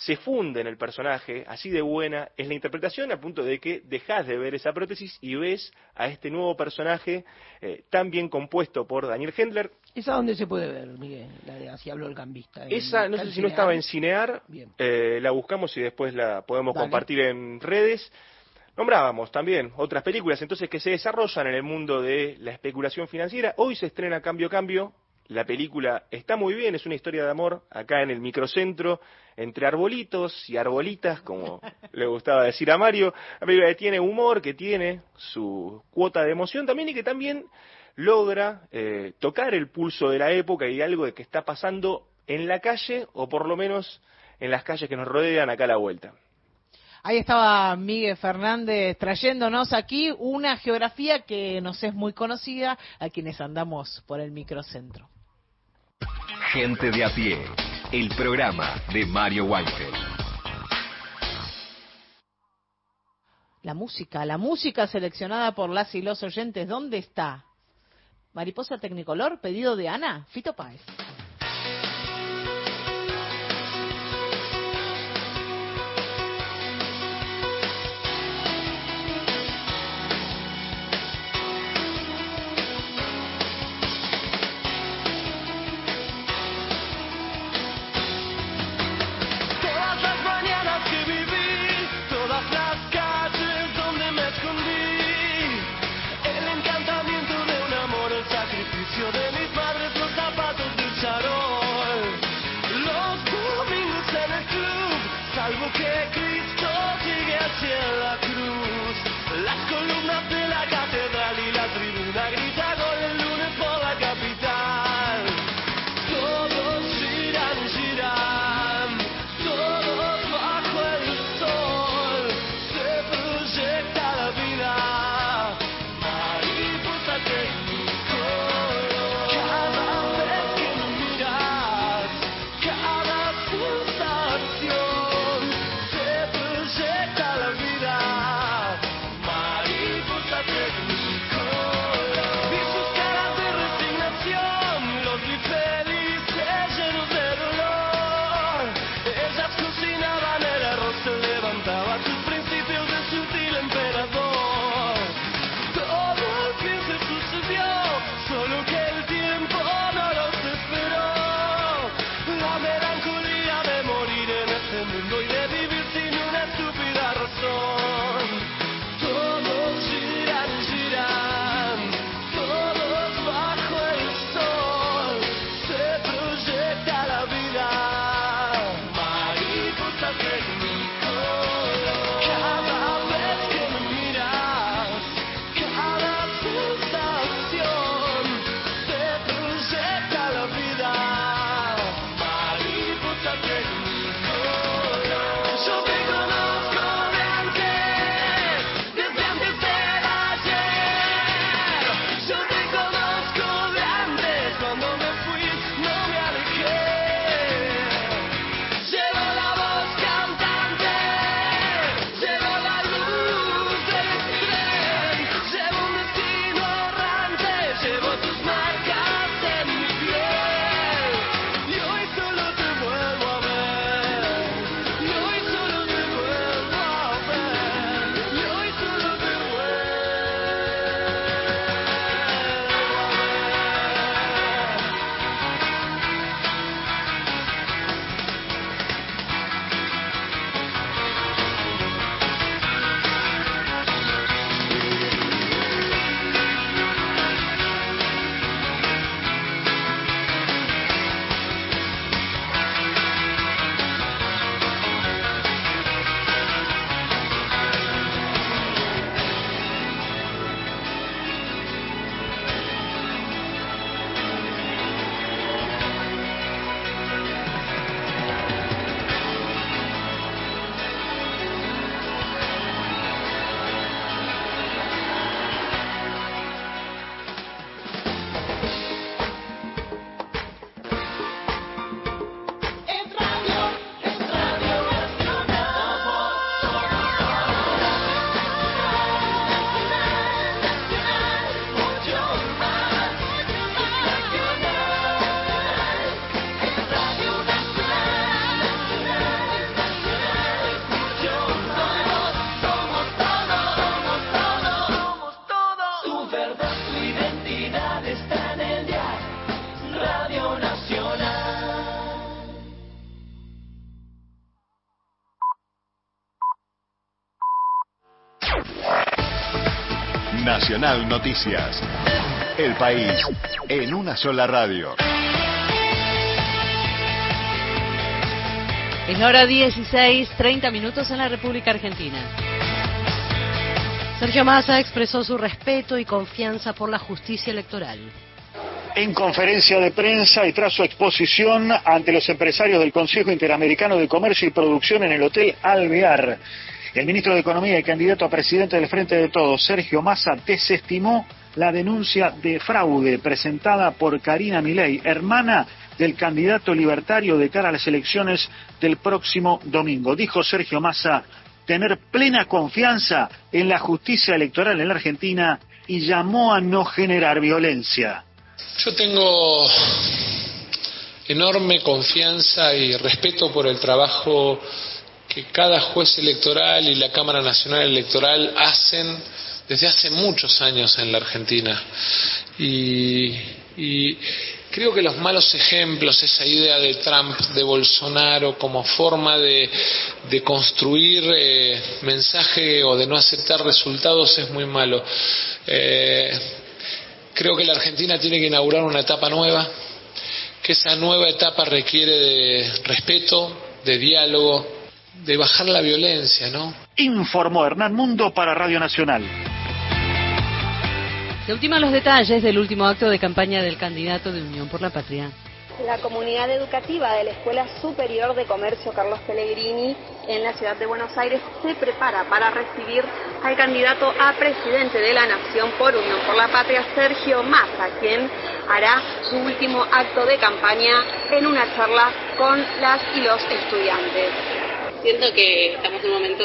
se funde en el personaje, así de buena es la interpretación, al punto de que dejas de ver esa prótesis y ves a este nuevo personaje eh, tan bien compuesto por Daniel Hendler, ¿Esa dónde se puede ver, Miguel? La de Así habló el cambista. ¿En Esa, no sé si no estaba en Cinear? Cinear, eh, la buscamos y después la podemos Dale. compartir en redes. Nombrábamos también otras películas entonces que se desarrollan en el mundo de la especulación financiera. Hoy se estrena Cambio Cambio. La película está muy bien, es una historia de amor acá en el microcentro, entre arbolitos y arbolitas, como le gustaba decir a Mario. La película que tiene humor, que tiene su cuota de emoción también y que también logra eh, tocar el pulso de la época y algo de que está pasando en la calle o por lo menos en las calles que nos rodean acá a la vuelta. Ahí estaba Miguel Fernández trayéndonos aquí una geografía que nos es muy conocida a quienes andamos por el microcentro. Gente de a pie, el programa de Mario Weinfeld. La música, la música seleccionada por las y los oyentes, ¿dónde está? Mariposa Tecnicolor, pedido de Ana, Fito Páez. Nacional Noticias. El país en una sola radio. Es la hora 16, 30 minutos en la República Argentina. Sergio Massa expresó su respeto y confianza por la justicia electoral. En conferencia de prensa y tras su exposición ante los empresarios del Consejo Interamericano de Comercio y Producción en el Hotel Alvear, el ministro de Economía y candidato a presidente del Frente de Todos, Sergio Massa, desestimó la denuncia de fraude presentada por Karina Milei, hermana del candidato libertario de cara a las elecciones del próximo domingo. Dijo Sergio Massa tener plena confianza en la justicia electoral en la Argentina y llamó a no generar violencia. Yo tengo enorme confianza y respeto por el trabajo que cada juez electoral y la Cámara Nacional Electoral hacen desde hace muchos años en la Argentina. Y, creo que los malos ejemplos, esa idea de Trump, de Bolsonaro como forma de, de construir eh, mensaje o de no aceptar resultados es muy malo. Eh, creo que la Argentina tiene que inaugurar una etapa nueva, que esa nueva etapa requiere de respeto, de diálogo, de bajar la violencia, ¿no? Informó Hernán Mundo para Radio Nacional. Se ultiman los detalles del último acto de campaña del candidato de Unión por la Patria. La comunidad educativa de la Escuela Superior de Comercio Carlos Pellegrini en la ciudad de Buenos Aires se prepara para recibir al candidato a presidente de la Nación por Unión por la Patria, Sergio Massa, quien hará su último acto de campaña en una charla con las y los estudiantes. Siento que estamos en un momento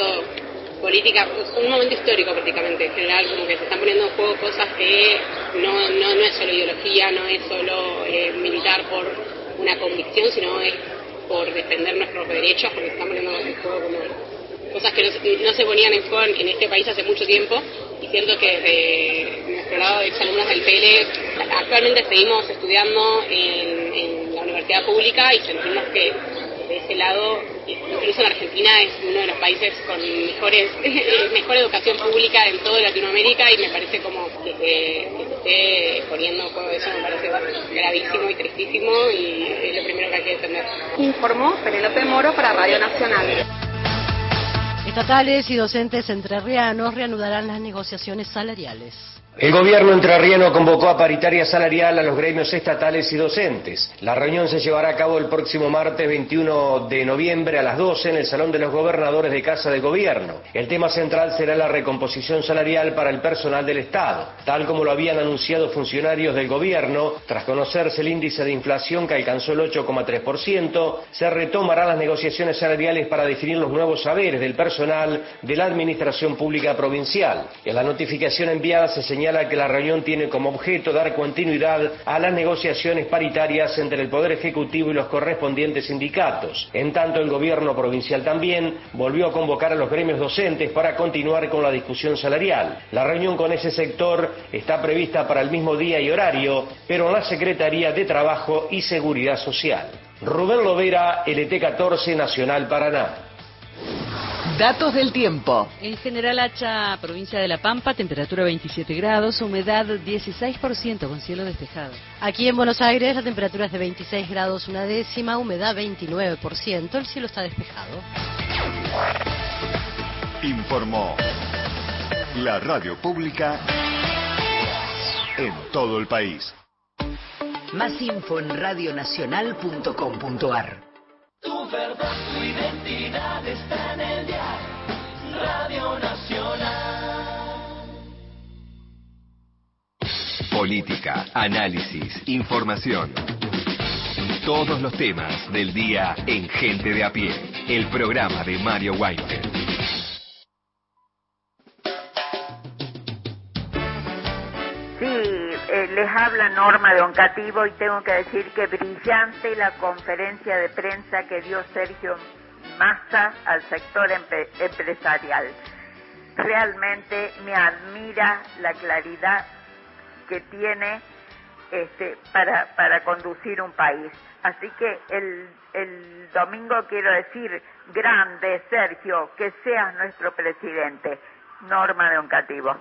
política, un momento histórico prácticamente en general, como que se están poniendo en juego cosas que no, no, no es solo ideología, no es solo eh, militar por una convicción, sino es por defender nuestros derechos, porque están poniendo en como cosas que no, se- no se ponían en juego en, este país hace mucho tiempo. Y siento que desde nuestro lado de exalumnos del PL actualmente seguimos estudiando en la universidad pública y sentimos que de ese lado, incluso en Argentina es uno de los países con mejores, mejor educación pública en toda Latinoamérica y me parece como que se, que se esté poniendo en juego eso me parece gravísimo y tristísimo y es lo primero que hay que defender. Informó Penelope Moro para Radio Nacional. Estatales y docentes entrerrianos reanudarán las negociaciones salariales. El gobierno entrerriano convocó a paritaria salarial a los gremios estatales y docentes. La reunión se llevará a cabo el próximo martes 21 de noviembre a las 12 en el Salón de los Gobernadores de Casa de Gobierno. El tema central será la recomposición salarial para el personal del Estado, tal como lo habían anunciado funcionarios del gobierno. Tras conocerse el índice de inflación que alcanzó el 8,3%, se retomarán las negociaciones salariales para definir los nuevos saberes del personal de la Administración Pública Provincial. En la notificación enviada se señala que la reunión tiene como objeto dar continuidad a las negociaciones paritarias entre el Poder Ejecutivo y los correspondientes sindicatos. En tanto, el Gobierno provincial también volvió a convocar a los gremios docentes para continuar con la discusión salarial. La reunión con ese sector está prevista para el mismo día y horario, pero en la Secretaría de Trabajo y Seguridad Social. Rubén Lovera, LT14 Nacional Paraná. Datos del tiempo. En General Hacha, provincia de La Pampa, temperatura 27 grados, humedad 16% con cielo despejado. Aquí en Buenos Aires la temperatura es de 26 grados una décima, humedad 29%, el cielo está despejado. Informó la radio pública en todo el país. Más info en radionacional.com.ar. Tu verdad, tu identidad está en el dial. Radio Nacional. Política, análisis, información. Todos los temas del día en Gente de a pie. El programa de Mario Weinfeld. Eh, les habla Norma de Oncativo y tengo que decir que brillante la conferencia de prensa que dio Sergio Massa al sector empre- empresarial. Realmente me admira la claridad que tiene este, para, para conducir un país. Así que el, el domingo quiero decir, grande Sergio, que seas nuestro presidente. Norma de Oncativo.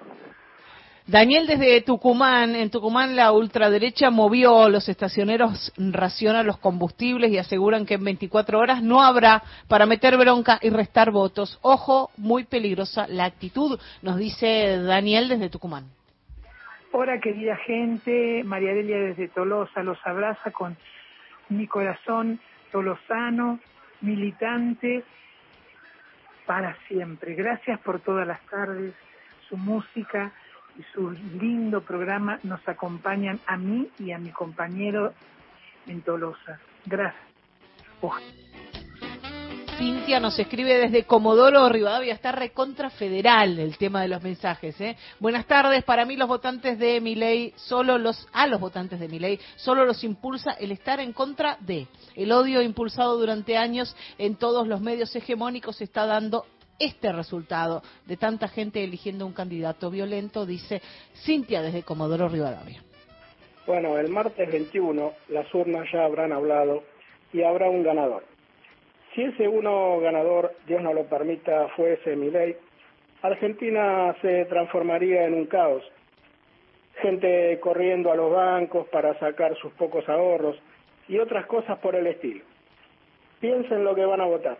Daniel desde Tucumán, en Tucumán la ultraderecha movió los estacioneros racionan los combustibles y aseguran que en 24 horas no habrá para meter bronca y restar votos. Ojo, muy peligrosa la actitud, nos dice Daniel desde Tucumán. Hola querida gente, María Delia desde Tolosa los abraza con mi corazón tolosano, militante, para siempre. Gracias por todas las tardes, su música y su lindo programa nos acompañan a mí y a mi compañero en Tolosa. Gracias. Cintia nos escribe desde Comodoro Rivadavia, está recontra federal el tema de los mensajes. ¿eh? Buenas tardes, para mí los votantes de mi ley, solo los, a los votantes de mi ley, solo los impulsa el estar en contra de. El odio impulsado durante años en todos los medios hegemónicos está dando este resultado de tanta gente eligiendo un candidato violento, dice Cintia desde Comodoro Rivadavia. Bueno, el martes 21 las urnas ya habrán hablado y habrá un ganador. Si ese uno ganador, Dios no lo permita, fuese mi ley, Argentina se transformaría en un caos. Gente corriendo a los bancos para sacar sus pocos ahorros y otras cosas por el estilo. Piensen lo que van a votar,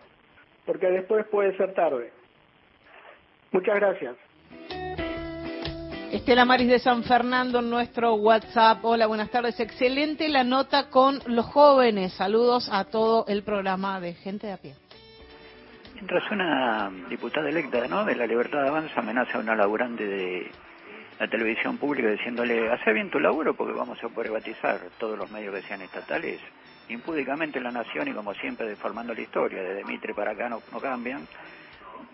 porque después puede ser tarde. Muchas gracias. Estela Maris de San Fernando en nuestro WhatsApp. Hola, buenas tardes. Excelente la nota con los jóvenes. Saludos a todo el programa de Gente de a pie. Mientras una diputada electa ¿no? de la Libertad de Avanza amenaza a una laburante de la televisión pública diciéndole, hace bien tu laburo porque vamos a poder batizar todos los medios que sean estatales impúdicamente en la nación y como siempre deformando la historia, de Mitre para acá no, no cambian,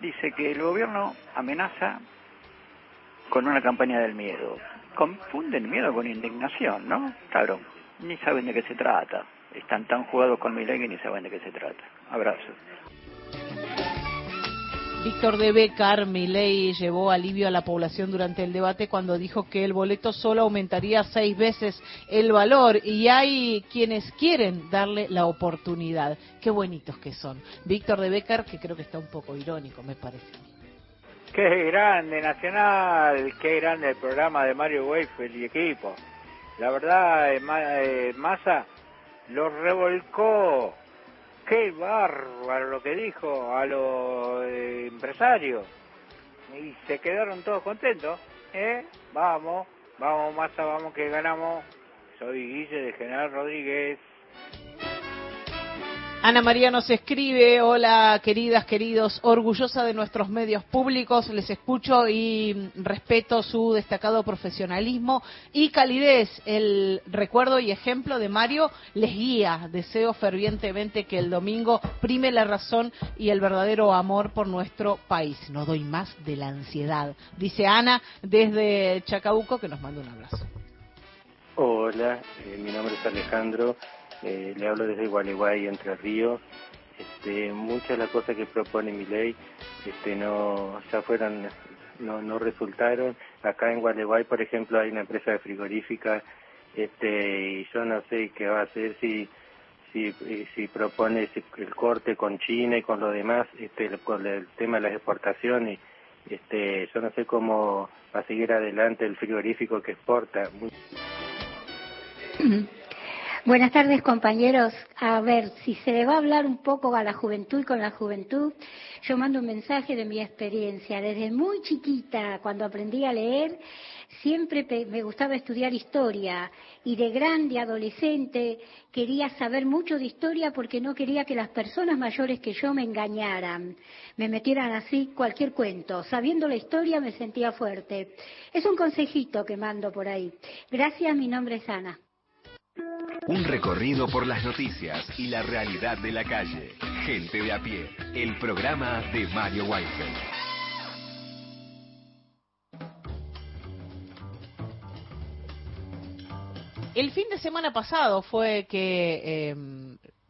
dice que el gobierno amenaza con una campaña del miedo. Confunden miedo con indignación, ¿no? Claro, ni saben de qué se trata. Están tan jugados con mi ley que ni saben de qué se trata. Abrazo. Víctor de Becar, Milei llevó alivio a la población durante el debate cuando dijo que el boleto solo aumentaría seis veces el valor y hay quienes quieren darle la oportunidad. Qué bonitos que son. Víctor de Becar, que creo que está un poco irónico, me parece. Qué grande Nacional, qué grande el programa de Mario Weifel y equipo. La verdad, eh, eh, Massa lo revolcó. Qué bárbaro lo que dijo a los eh, empresarios. Y se quedaron todos contentos. ¿eh? Vamos, vamos Massa, vamos que ganamos. Soy Guille de General Rodríguez. Ana María nos escribe, hola queridas, queridos, orgullosa de nuestros medios públicos, les escucho y respeto su destacado profesionalismo y calidez. El recuerdo y ejemplo de Mario les guía. Deseo fervientemente que el domingo prime la razón y el verdadero amor por nuestro país. No doy más de la ansiedad, dice Ana desde Chacabuco, que nos manda un abrazo. Hola, eh, mi nombre es Alejandro, eh, le hablo desde Gualeguay, Entre Ríos. Este, muchas de las cosas que propone mi ley este, no, ya fueron, no, no resultaron. Acá en Gualeguay, por ejemplo, hay una empresa de frigorífica este, y yo no sé qué va a hacer si si, eh, si propone el corte con China y con lo demás, este, con el tema de las exportaciones. Este, yo no sé cómo va a seguir adelante el frigorífico que exporta. Buenas tardes, compañeros. A ver, si se le va a hablar un poco a la juventud y con la juventud, yo mando un mensaje de mi experiencia. Desde muy chiquita, cuando aprendí a leer, siempre me gustaba estudiar historia y de grande, adolescente, quería saber mucho de historia porque no quería que las personas mayores que yo me engañaran, me metieran así cualquier cuento. Sabiendo la historia me sentía fuerte. Es un consejito que mando por ahí. Gracias, mi nombre es Ana. Un recorrido por las noticias y la realidad de la calle. Gente de a pie. El programa de Mario Weinfeld. El fin de semana pasado fue que eh,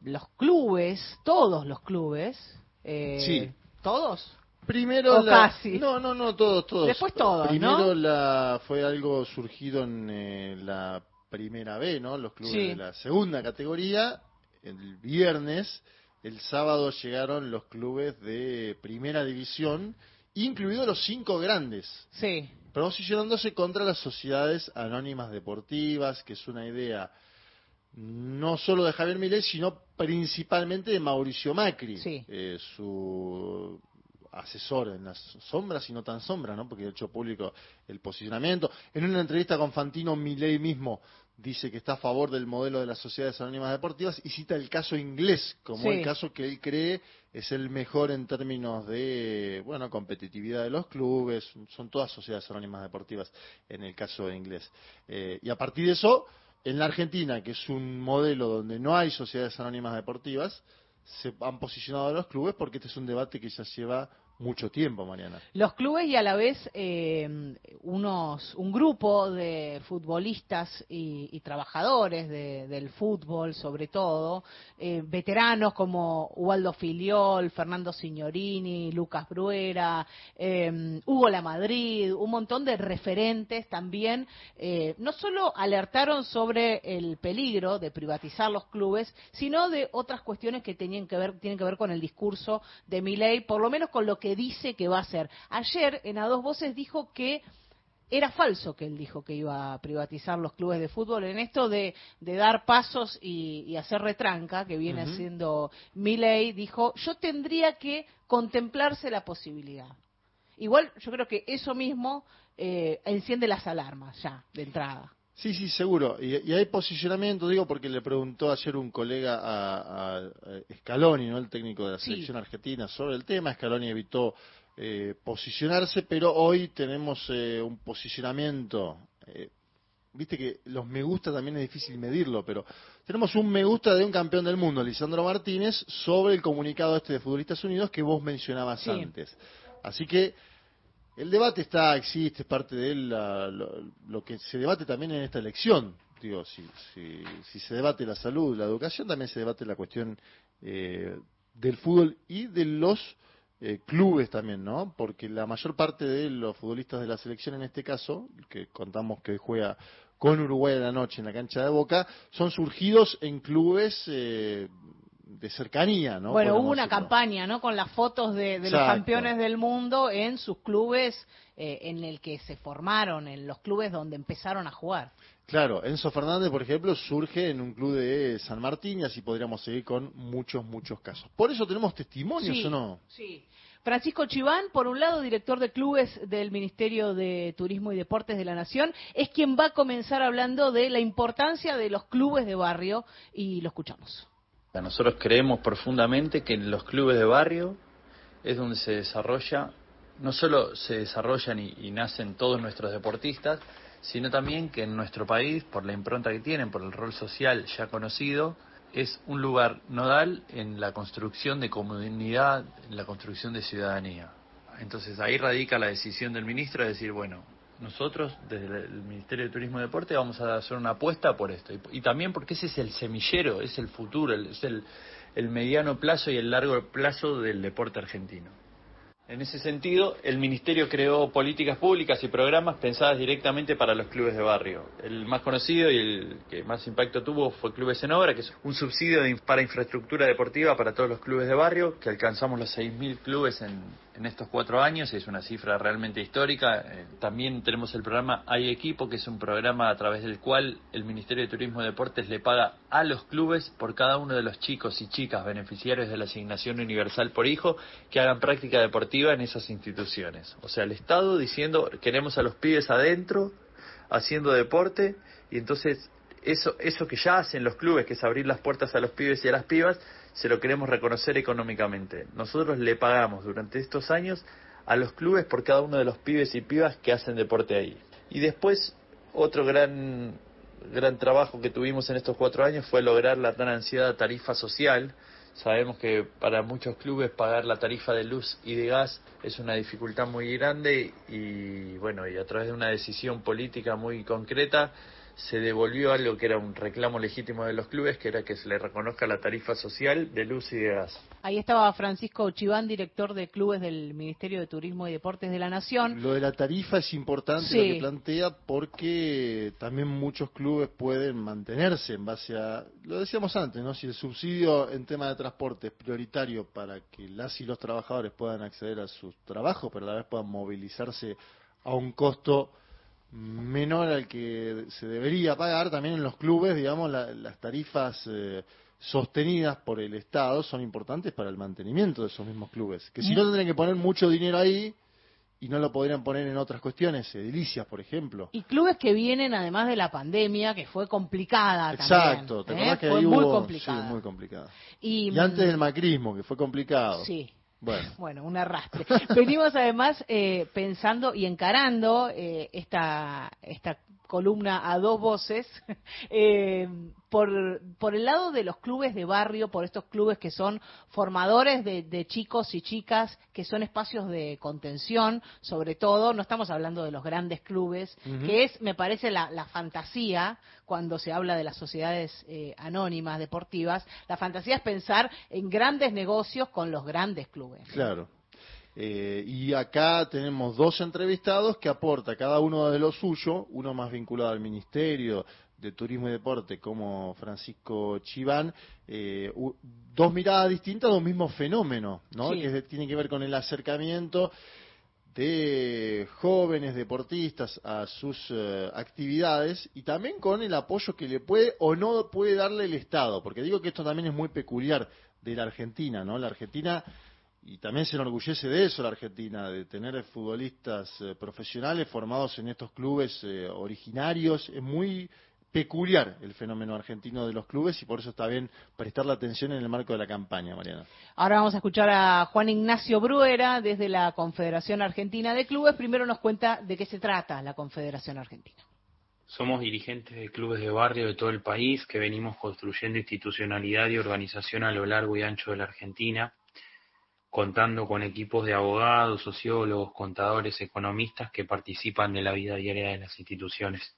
los clubes, todos los clubes, eh, Sí. todos, Primero O la- casi. No, no, no, todos, todos. Después todos, Primero ¿no? la fue algo surgido en eh, la primera B, ¿no? Los clubes Sí. de la segunda categoría. El viernes, el sábado llegaron los clubes de primera división, incluidos los cinco grandes. Sí. Posicionándose contra las sociedades anónimas deportivas, que es una idea no solo de Javier Milei, sino principalmente de Mauricio Macri, eh, su asesor en las sombras y no tan sombras, ¿no? porque ha hecho público el posicionamiento. En una entrevista con Fantino, Milei mismo dice que está a favor del modelo de las sociedades anónimas deportivas y cita el caso inglés como Sí. el caso que él cree es el mejor en términos de bueno competitividad de los clubes son todas sociedades anónimas deportivas en el caso inglés Eh, y a partir de eso en la Argentina que es un modelo donde no hay sociedades anónimas deportivas se han posicionado los clubes porque este es un debate que ya lleva mucho tiempo Mariana Los clubes y a la vez eh, unos, un grupo de futbolistas y, trabajadores de- del fútbol, sobre todo, eh, veteranos como Ubaldo Filiol, Fernando Signorini, Lucas Bruera, eh, Hugo Lamadrid, un montón de referentes también, eh, no solo alertaron sobre el peligro de privatizar los clubes, sino de otras cuestiones que tenían que ver, tienen que ver con el discurso de Milei, por lo menos con lo que dice que va a hacer. Ayer, en A Dos Voces, dijo que era falso que él dijo que iba a privatizar los clubes de fútbol en esto de, de dar pasos y, y hacer retranca que viene haciendo Milei dijo yo tendría que contemplarse la posibilidad igual yo creo que eso mismo eh, enciende las alarmas ya de entrada Sí, sí, seguro. Y, y hay posicionamiento, digo, porque le preguntó ayer un colega a, a- Scaloni, ¿no? el técnico de la Sí. selección argentina, sobre el tema. Scaloni evitó eh, posicionarse, pero hoy tenemos eh, un posicionamiento. eh, Viste que los me gusta también es difícil medirlo, pero tenemos un me gusta de un campeón del mundo, Lisandro Martínez, sobre el comunicado este de Futbolistas Unidos que vos mencionabas Sí. antes. Así que el debate está, existe, es parte de la- lo, lo que se debate también en esta elección. Digo, si, si, si se debate la salud, la educación, también se debate la cuestión eh, del fútbol y de los eh, clubes también, ¿no? Porque la mayor parte de los futbolistas de la selección, en este caso, que contamos que juega con Uruguay a la noche en la cancha de Boca, son surgidos en clubes eh, de cercanía, ¿no? bueno hubo una campaña no con las fotos de, de los campeones del mundo en sus clubes eh, en el que se formaron en los clubes donde empezaron a jugar Claro, Enzo Fernández, por ejemplo, surge en un club de San Martín y así podríamos seguir con muchos, muchos casos. Por eso tenemos testimonios, Sí, ¿o no? Sí. Francisco Chiván, por un lado, director de clubes del Ministerio de Turismo y Deportes de la Nación, es quien va a comenzar hablando de la importancia de los clubes de barrio y lo escuchamos. Nosotros creemos profundamente que en los clubes de barrio es donde se desarrolla, no solo se desarrollan y, nacen todos nuestros deportistas, sino también que en nuestro país, por la impronta que tienen, por el rol social ya conocido, es un lugar nodal en la construcción de comunidad, en la construcción de ciudadanía. Entonces ahí radica la decisión del ministro de decir, bueno, nosotros desde el Ministerio de Turismo y Deporte vamos a hacer una apuesta por esto. Y, también porque ese es el semillero, es el futuro, el- es el, el mediano plazo y el largo plazo del deporte argentino. En ese sentido, el Ministerio creó políticas públicas y programas pensadas directamente para los clubes de barrio. El más conocido y el que más impacto tuvo fue Clubes en Obra, que es un subsidio de para infraestructura deportiva para todos los clubes de barrio, que alcanzamos los 6.000 clubes en, en estos cuatro años, es una cifra realmente histórica. Eh, también tenemos el programa Hay Equipo, que es un programa a través del cual el Ministerio de Turismo y Deportes le paga a los clubes por cada uno de los chicos y chicas beneficiarios de la asignación universal por hijo que hagan práctica deportiva en esas instituciones. O sea, el Estado diciendo queremos a los pibes adentro haciendo deporte y entonces eso, eso que ya hacen los clubes, que es abrir las puertas a los pibes y a las pibas, se lo queremos reconocer económicamente. Nosotros le pagamos durante estos años a los clubes por cada uno de los pibes y pibas que hacen deporte ahí. Y después, otro gran, gran trabajo que tuvimos en estos cuatro años fue lograr la tan ansiada tarifa social. Sabemos que para muchos clubes pagar la tarifa de luz y de gas es una dificultad muy grande y bueno, y a través de una decisión política muy concreta se devolvió algo que era un reclamo legítimo de los clubes, que era que se le reconozca la tarifa social de luz y de gas. Ahí estaba Francisco Chiván, director de clubes del Ministerio de Turismo y Deportes de la Nación. Lo de la tarifa es importante Sí. lo que plantea porque también muchos clubes pueden mantenerse en base a, lo decíamos antes, ¿no? Si el subsidio en tema de transporte es prioritario para que las y los trabajadores puedan acceder a sus trabajos, pero a la vez puedan movilizarse a un costo menor al que se debería pagar, también en los clubes, digamos, la- las tarifas eh, sostenidas por el Estado son importantes para el mantenimiento de esos mismos clubes. Que si no tendrían que poner mucho dinero ahí y no lo podrían poner en otras cuestiones, edilicias, por ejemplo. Y clubes que vienen además de la pandemia, que fue complicada Exacto, ¿te también. ¿eh? acordás que Fue ahí muy hubo- complicada. Sí, muy complicada. Y, Y antes del macrismo, que fue complicado. Sí. Bueno, un arrastre. Venimos además eh, pensando y encarando eh, esta, esta columna a dos voces eh, por, por el lado de los clubes de barrio, por estos clubes que son formadores de, de chicos y chicas, que son espacios de contención, sobre todo, no estamos hablando de los grandes clubes, que es, me parece, la, la fantasía cuando se habla de las sociedades eh, anónimas deportivas, la fantasía es pensar en grandes negocios con los grandes clubes. claro. Eh, y acá tenemos dos entrevistados que aporta cada uno de lo suyo, uno más vinculado al Ministerio de Turismo y Deporte como Francisco Chiván, eh, dos miradas distintas de un mismo fenómeno, ¿no? Sí. que tiene que ver con el acercamiento de jóvenes deportistas a sus eh, actividades y también con el apoyo que le puede o no puede darle el Estado, porque digo que esto también es muy peculiar de la Argentina, ¿no? La Argentina y también se enorgullece de eso la Argentina, de tener futbolistas eh, profesionales formados en estos clubes eh, originarios. Es muy peculiar el fenómeno argentino de los clubes y por eso está bien prestarle atención en el marco de la campaña, Mariana. Ahora vamos a escuchar a Juan Ignacio Bruera desde la Confederación Argentina de Clubes. Primero nos cuenta de qué se trata la Confederación Argentina. Somos dirigentes de clubes de barrio de todo el país que venimos construyendo institucionalidad y organización a lo largo y ancho de la Argentina, contando con equipos de abogados, sociólogos, contadores, economistas que participan de la vida diaria de las instituciones.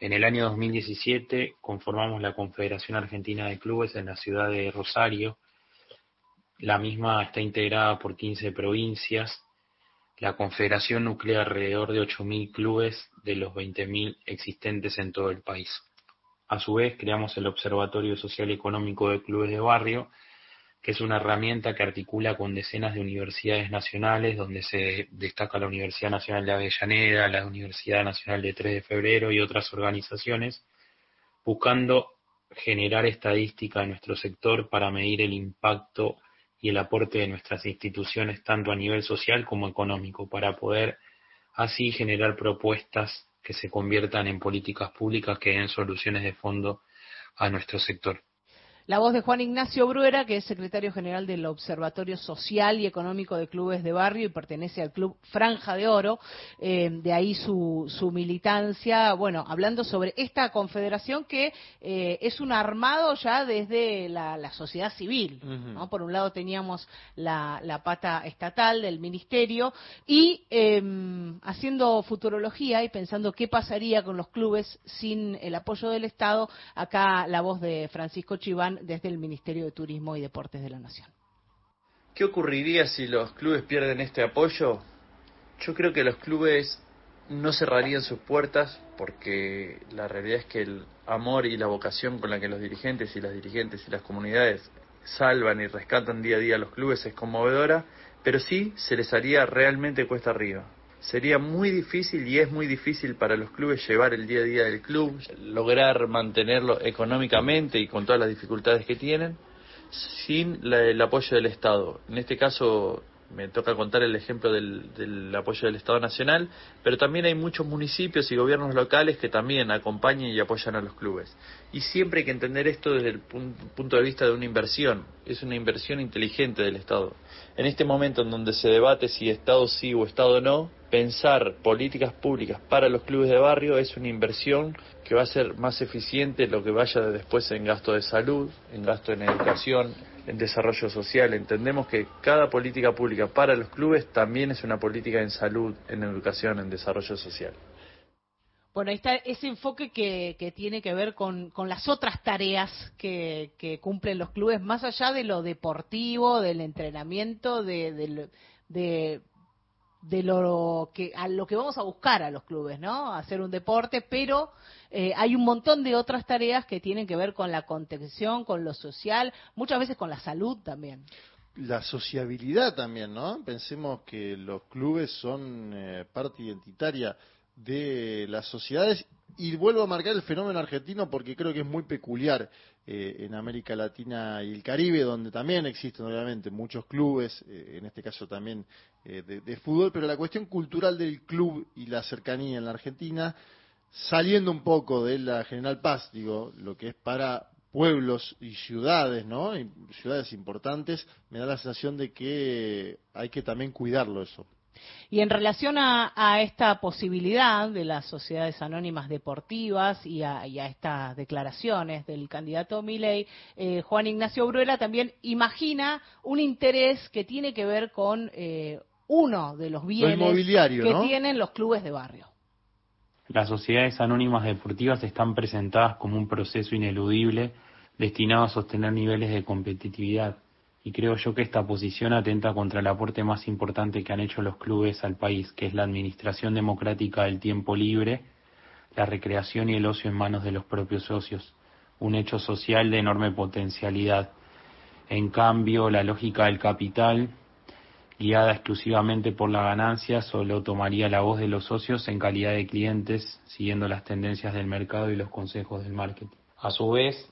En el año 2017 conformamos la Confederación Argentina de Clubes en la ciudad de Rosario. La misma está integrada por 15 provincias. La Confederación nuclea alrededor de 8.000 clubes de los 20.000 existentes en todo el país. A su vez, creamos el Observatorio Social Económico de Clubes de Barrio, que es una herramienta que articula con decenas de universidades nacionales, donde se destaca la Universidad Nacional de Avellaneda, la Universidad Nacional de 3 de Febrero y otras organizaciones, buscando generar estadística en nuestro sector para medir el impacto y el aporte de nuestras instituciones tanto a nivel social como económico, para poder así generar propuestas que se conviertan en políticas públicas que den soluciones de fondo a nuestro sector. La voz de Juan Ignacio Bruera, que es secretario general del Observatorio Social y Económico de Clubes de Barrio y pertenece al Club Franja de Oro, eh, de ahí su, su militancia, bueno, hablando sobre esta confederación que eh, es un armado ya desde la, la sociedad civil. ¿no? Por un lado teníamos la, la pata estatal del ministerio y eh, haciendo futurología y pensando qué pasaría con los clubes sin el apoyo del Estado, acá la voz de Francisco Chiván desde el Ministerio de Turismo y Deportes de la Nación. ¿Qué ocurriría si los clubes pierden este apoyo? Yo creo que los clubes no cerrarían sus puertas porque la realidad es que el amor y la vocación con la que los dirigentes y las dirigentes y las comunidades salvan y rescatan día a día a los clubes es conmovedora, pero sí se les haría realmente cuesta arriba. Sería muy difícil y es muy difícil para los clubes llevar el día a día del club, lograr mantenerlo económicamente y con todas las dificultades que tienen, sin la- el apoyo del Estado. En este caso me toca contar el ejemplo del, del apoyo del Estado Nacional, pero también hay muchos municipios y gobiernos locales que también acompañan y apoyan a los clubes. Y siempre hay que entender esto desde el pun- punto de vista de una inversión. Es una inversión inteligente del Estado. En este momento en donde se debate si Estado sí o Estado no, pensar políticas públicas para los clubes de barrio es una inversión que va a ser más eficiente lo que vaya después en gasto de salud, en gasto en educación, en desarrollo social. Entendemos que cada política pública para los clubes también es una política en salud, en educación, en desarrollo social. Bueno, ahí está ese enfoque que, tiene que ver con, las otras tareas que, cumplen los clubes, más allá de lo deportivo, del entrenamiento, de de lo que a lo que vamos a buscar a los clubes, ¿no? Hacer un deporte, pero eh, hay un montón de otras tareas que tienen que ver con la contención, con lo social, muchas veces con la salud también. La sociabilidad también, ¿no? Pensemos que los clubes son eh, parte identitaria de las sociedades y vuelvo a marcar el fenómeno argentino porque creo que es muy peculiar eh, en América Latina y el Caribe, donde también existen obviamente muchos clubes, eh, en este caso también eh, de, de, fútbol, pero la cuestión cultural del club y la cercanía en la Argentina, saliendo un poco de la General Paz, digo, lo que es para pueblos y ciudades, ¿no? Y ciudades importantes, me da la sensación de que hay que también cuidarlo eso. Y en relación a, a, esta posibilidad de las sociedades anónimas deportivas y a, y a estas declaraciones del candidato Milei, eh, Juan Ignacio Bruera también imagina un interés que tiene que ver con eh, uno de los bienes que ¿no? tienen los clubes de barrio. Las sociedades anónimas deportivas están presentadas como un proceso ineludible destinado a sostener niveles de competitividad y creo yo que esta posición atenta contra el aporte más importante que han hecho los clubes al país, que es la administración democrática del tiempo libre, la recreación y el ocio en manos de los propios socios, un hecho social de enorme potencialidad. En cambio, la lógica del capital, guiada exclusivamente por la ganancia, solo tomaría la voz de los socios en calidad de clientes, siguiendo las tendencias del mercado y los consejos del marketing. A su vez,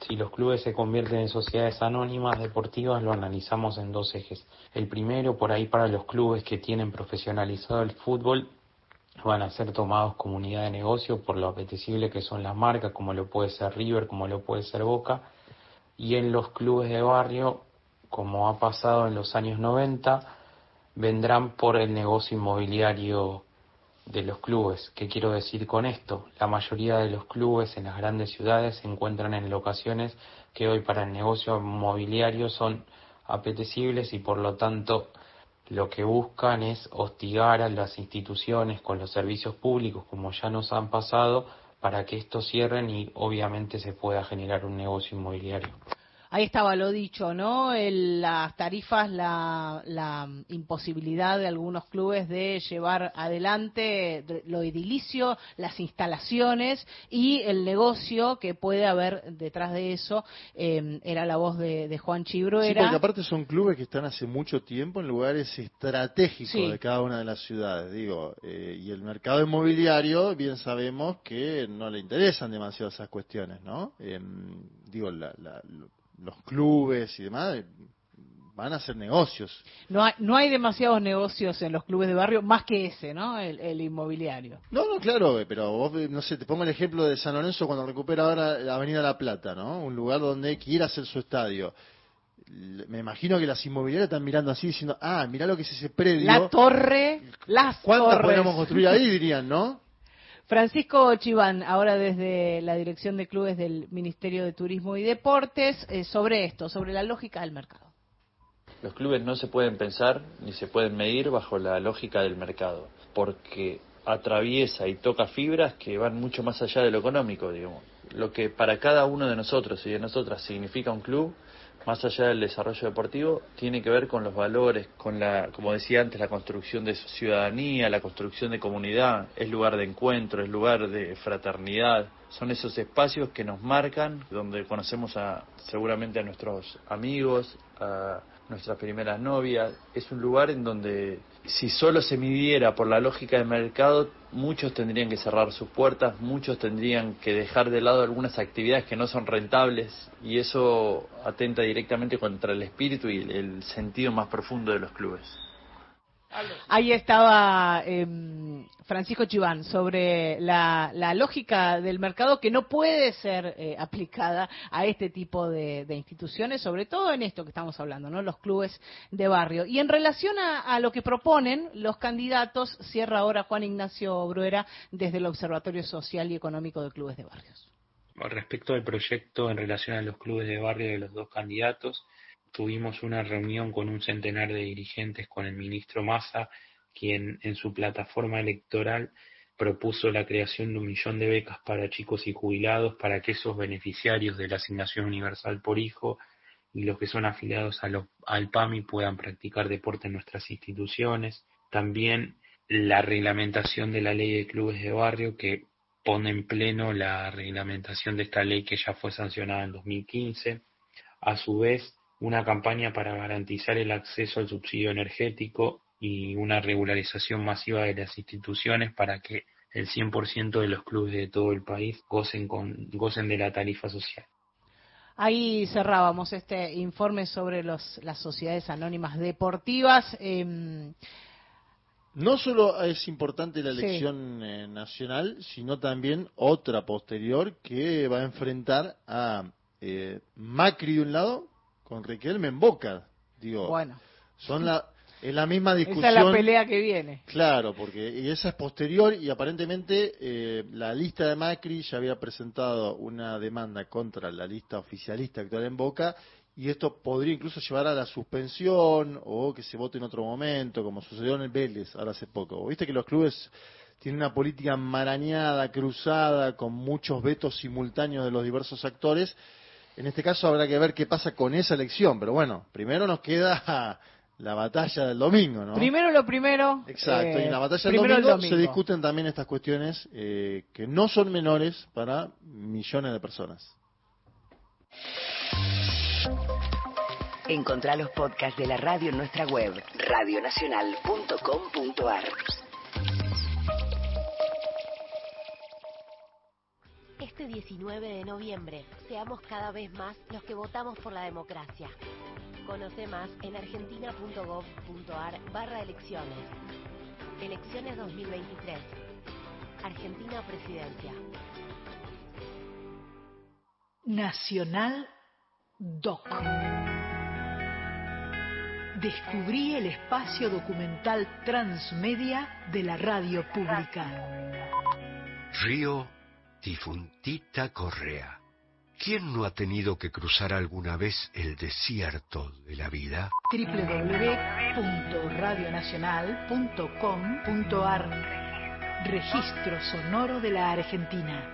si los clubes se convierten en sociedades anónimas deportivas, lo analizamos en dos ejes. El primero, por ahí para los clubes que tienen profesionalizado el fútbol, van a ser tomados como unidad de negocio por lo apetecible que son las marcas, como lo puede ser River, como lo puede ser Boca. Y en los clubes de barrio, como ha pasado en los años 90, vendrán por el negocio inmobiliario de los clubes. ¿Qué quiero decir con esto? La mayoría de los clubes en las grandes ciudades se encuentran en locaciones que hoy para el negocio inmobiliario son apetecibles y por lo tanto lo que buscan es hostigar a las instituciones con los servicios públicos como ya nos han pasado para que estos cierren y obviamente se pueda generar un negocio inmobiliario. Ahí estaba lo dicho, ¿no? El, las tarifas, la, la, imposibilidad de algunos clubes de llevar adelante lo edilicio, las instalaciones y el negocio que puede haber detrás de eso. Eh, era la voz de, de Juan Chibro. Sí, porque aparte son clubes que están hace mucho tiempo en lugares estratégicos sí. de cada una de las ciudades, digo. Eh, y el mercado inmobiliario, bien sabemos que no le interesan demasiado esas cuestiones, ¿no? Eh, digo, la, la los clubes y demás van a hacer negocios. No hay, no hay demasiados negocios en los clubes de barrio más que ese, ¿no? El, el, inmobiliario. No, no, claro, pero vos, no sé, te pongo el ejemplo de San Lorenzo cuando recupera ahora la Avenida La Plata, ¿no? Un lugar donde quiere hacer su estadio. Me imagino que las inmobiliarias están mirando así diciendo, ah, mirá lo que es ese predio. La torre, las ¿Cuántas torres. podemos construir ahí? Dirían, ¿no? Francisco Chiván, ahora desde la Dirección de Clubes del Ministerio de Turismo y Deportes, eh, sobre esto, sobre la lógica del mercado. Los clubes no se pueden pensar ni se pueden medir bajo la lógica del mercado, porque atraviesa y toca fibras que van mucho más allá de lo económico, digamos. Lo que para cada uno de nosotros y de nosotras significa un club más allá del desarrollo deportivo, tiene que ver con los valores, con la, como decía antes, la construcción de ciudadanía, la construcción de comunidad, es lugar de encuentro, es lugar de fraternidad, son esos espacios que nos marcan, donde conocemos a, seguramente a nuestros amigos, a nuestras primeras novias, es un lugar en donde si solo se midiera por la lógica del mercado, muchos tendrían que cerrar sus puertas, muchos tendrían que dejar de lado algunas actividades que no son rentables y eso atenta directamente contra el espíritu y el sentido más profundo de los clubes. Ahí estaba eh, Francisco Chiván sobre la, la, lógica del mercado que no puede ser eh, aplicada a este tipo de, de, instituciones, sobre todo en esto que estamos hablando, ¿no? Los clubes de barrio. Y en relación a, a lo que proponen los candidatos, cierra ahora Juan Ignacio Bruera desde el Observatorio Social y Económico de Clubes de Barrios. Respecto al proyecto en relación a los clubes de barrio de los dos candidatos, tuvimos una reunión con un centenar de dirigentes con el ministro Massa, quien en su plataforma electoral propuso la creación de un millón de becas para chicos y jubilados para que esos beneficiarios de la asignación universal por hijo y los que son afiliados al PAMI puedan practicar deporte en nuestras instituciones. También la reglamentación de la ley de clubes de barrio que pone en pleno la reglamentación de esta ley que ya fue sancionada en 2015. A su vez, una campaña para garantizar el acceso al subsidio energético y una regularización masiva de las instituciones para que el 100% de los clubes de todo el país gocen, con, gocen de la tarifa social. Ahí cerrábamos este informe sobre los, las sociedades anónimas deportivas. Eh, No solo es importante la Sí. elección eh, nacional, sino también otra posterior que va a enfrentar a eh, Macri de un lado con Riquelme en Boca. Digo, bueno, son la, es la misma discusión. esa es la pelea que viene. Claro, porque y esa es posterior y aparentemente eh, la lista de Macri ya había presentado una demanda contra la lista oficialista actual en Boca y esto podría incluso llevar a la suspensión o que se vote en otro momento, como sucedió en el Vélez ahora hace poco. Viste que los clubes tienen una política marañada, cruzada, con muchos vetos simultáneos de los diversos actores. En este caso habrá que ver qué pasa con esa elección, pero bueno, primero nos queda la batalla del domingo, ¿no? Primero lo primero. Exacto, y eh, en la batalla del domingo, se discuten también estas cuestiones eh, que no son menores para millones de personas. Encontrá los podcasts de la radio en nuestra web, radionacional.com.ar. Este 19 de noviembre, seamos cada vez más los que votamos por la democracia. Conoce más en argentina.gov.ar barra elecciones. Elecciones 2023. Argentina Presidencia. Nacional Doc. Descubrí el espacio documental transmedia de la radio pública. Río Difuntita Correa. ¿Quién no ha tenido que cruzar alguna vez el desierto de la vida? www.radionacional.com.ar Registro Sonoro de la Argentina.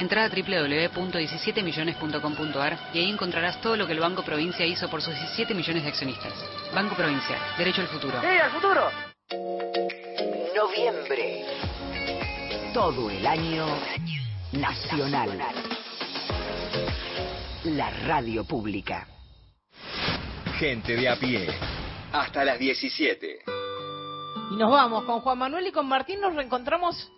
Entra a www.17millones.com.ar y ahí encontrarás todo lo que el Banco Provincia hizo por sus 17 millones de accionistas. Banco Provincia, derecho al futuro. ¡Sí, al futuro! Noviembre. Todo el año nacional. La radio pública. Gente de a pie. Hasta las 17. Y nos vamos con Juan Manuel y con Martín. Nos reencontramos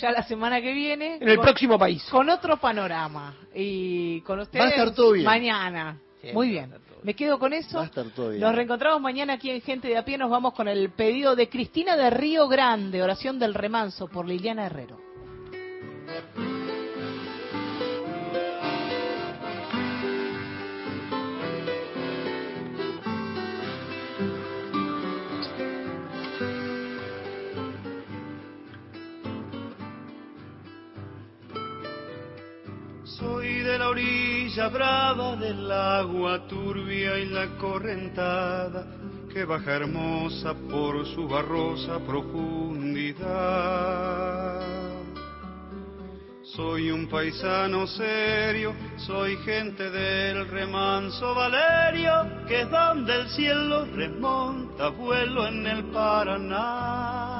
ya la semana que viene. En el con- próximo país. Con otro panorama. Y con ustedes Va a estar todo bien. mañana. Muy bien. Me quedo con eso. Va a estar todo bien. Nos reencontramos mañana aquí en Gente de a pie. Nos vamos con el pedido de Cristina de Río Grande, Oración del Remanso, por Liliana Herrero. La orilla brava del agua turbia y la correntada que baja hermosa por su barrosa profundidad. Soy un paisano serio, soy gente del remanso Valerio, que es donde el cielo remonta vuelo en el Paraná.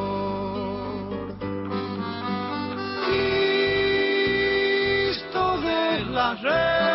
dla rzeki.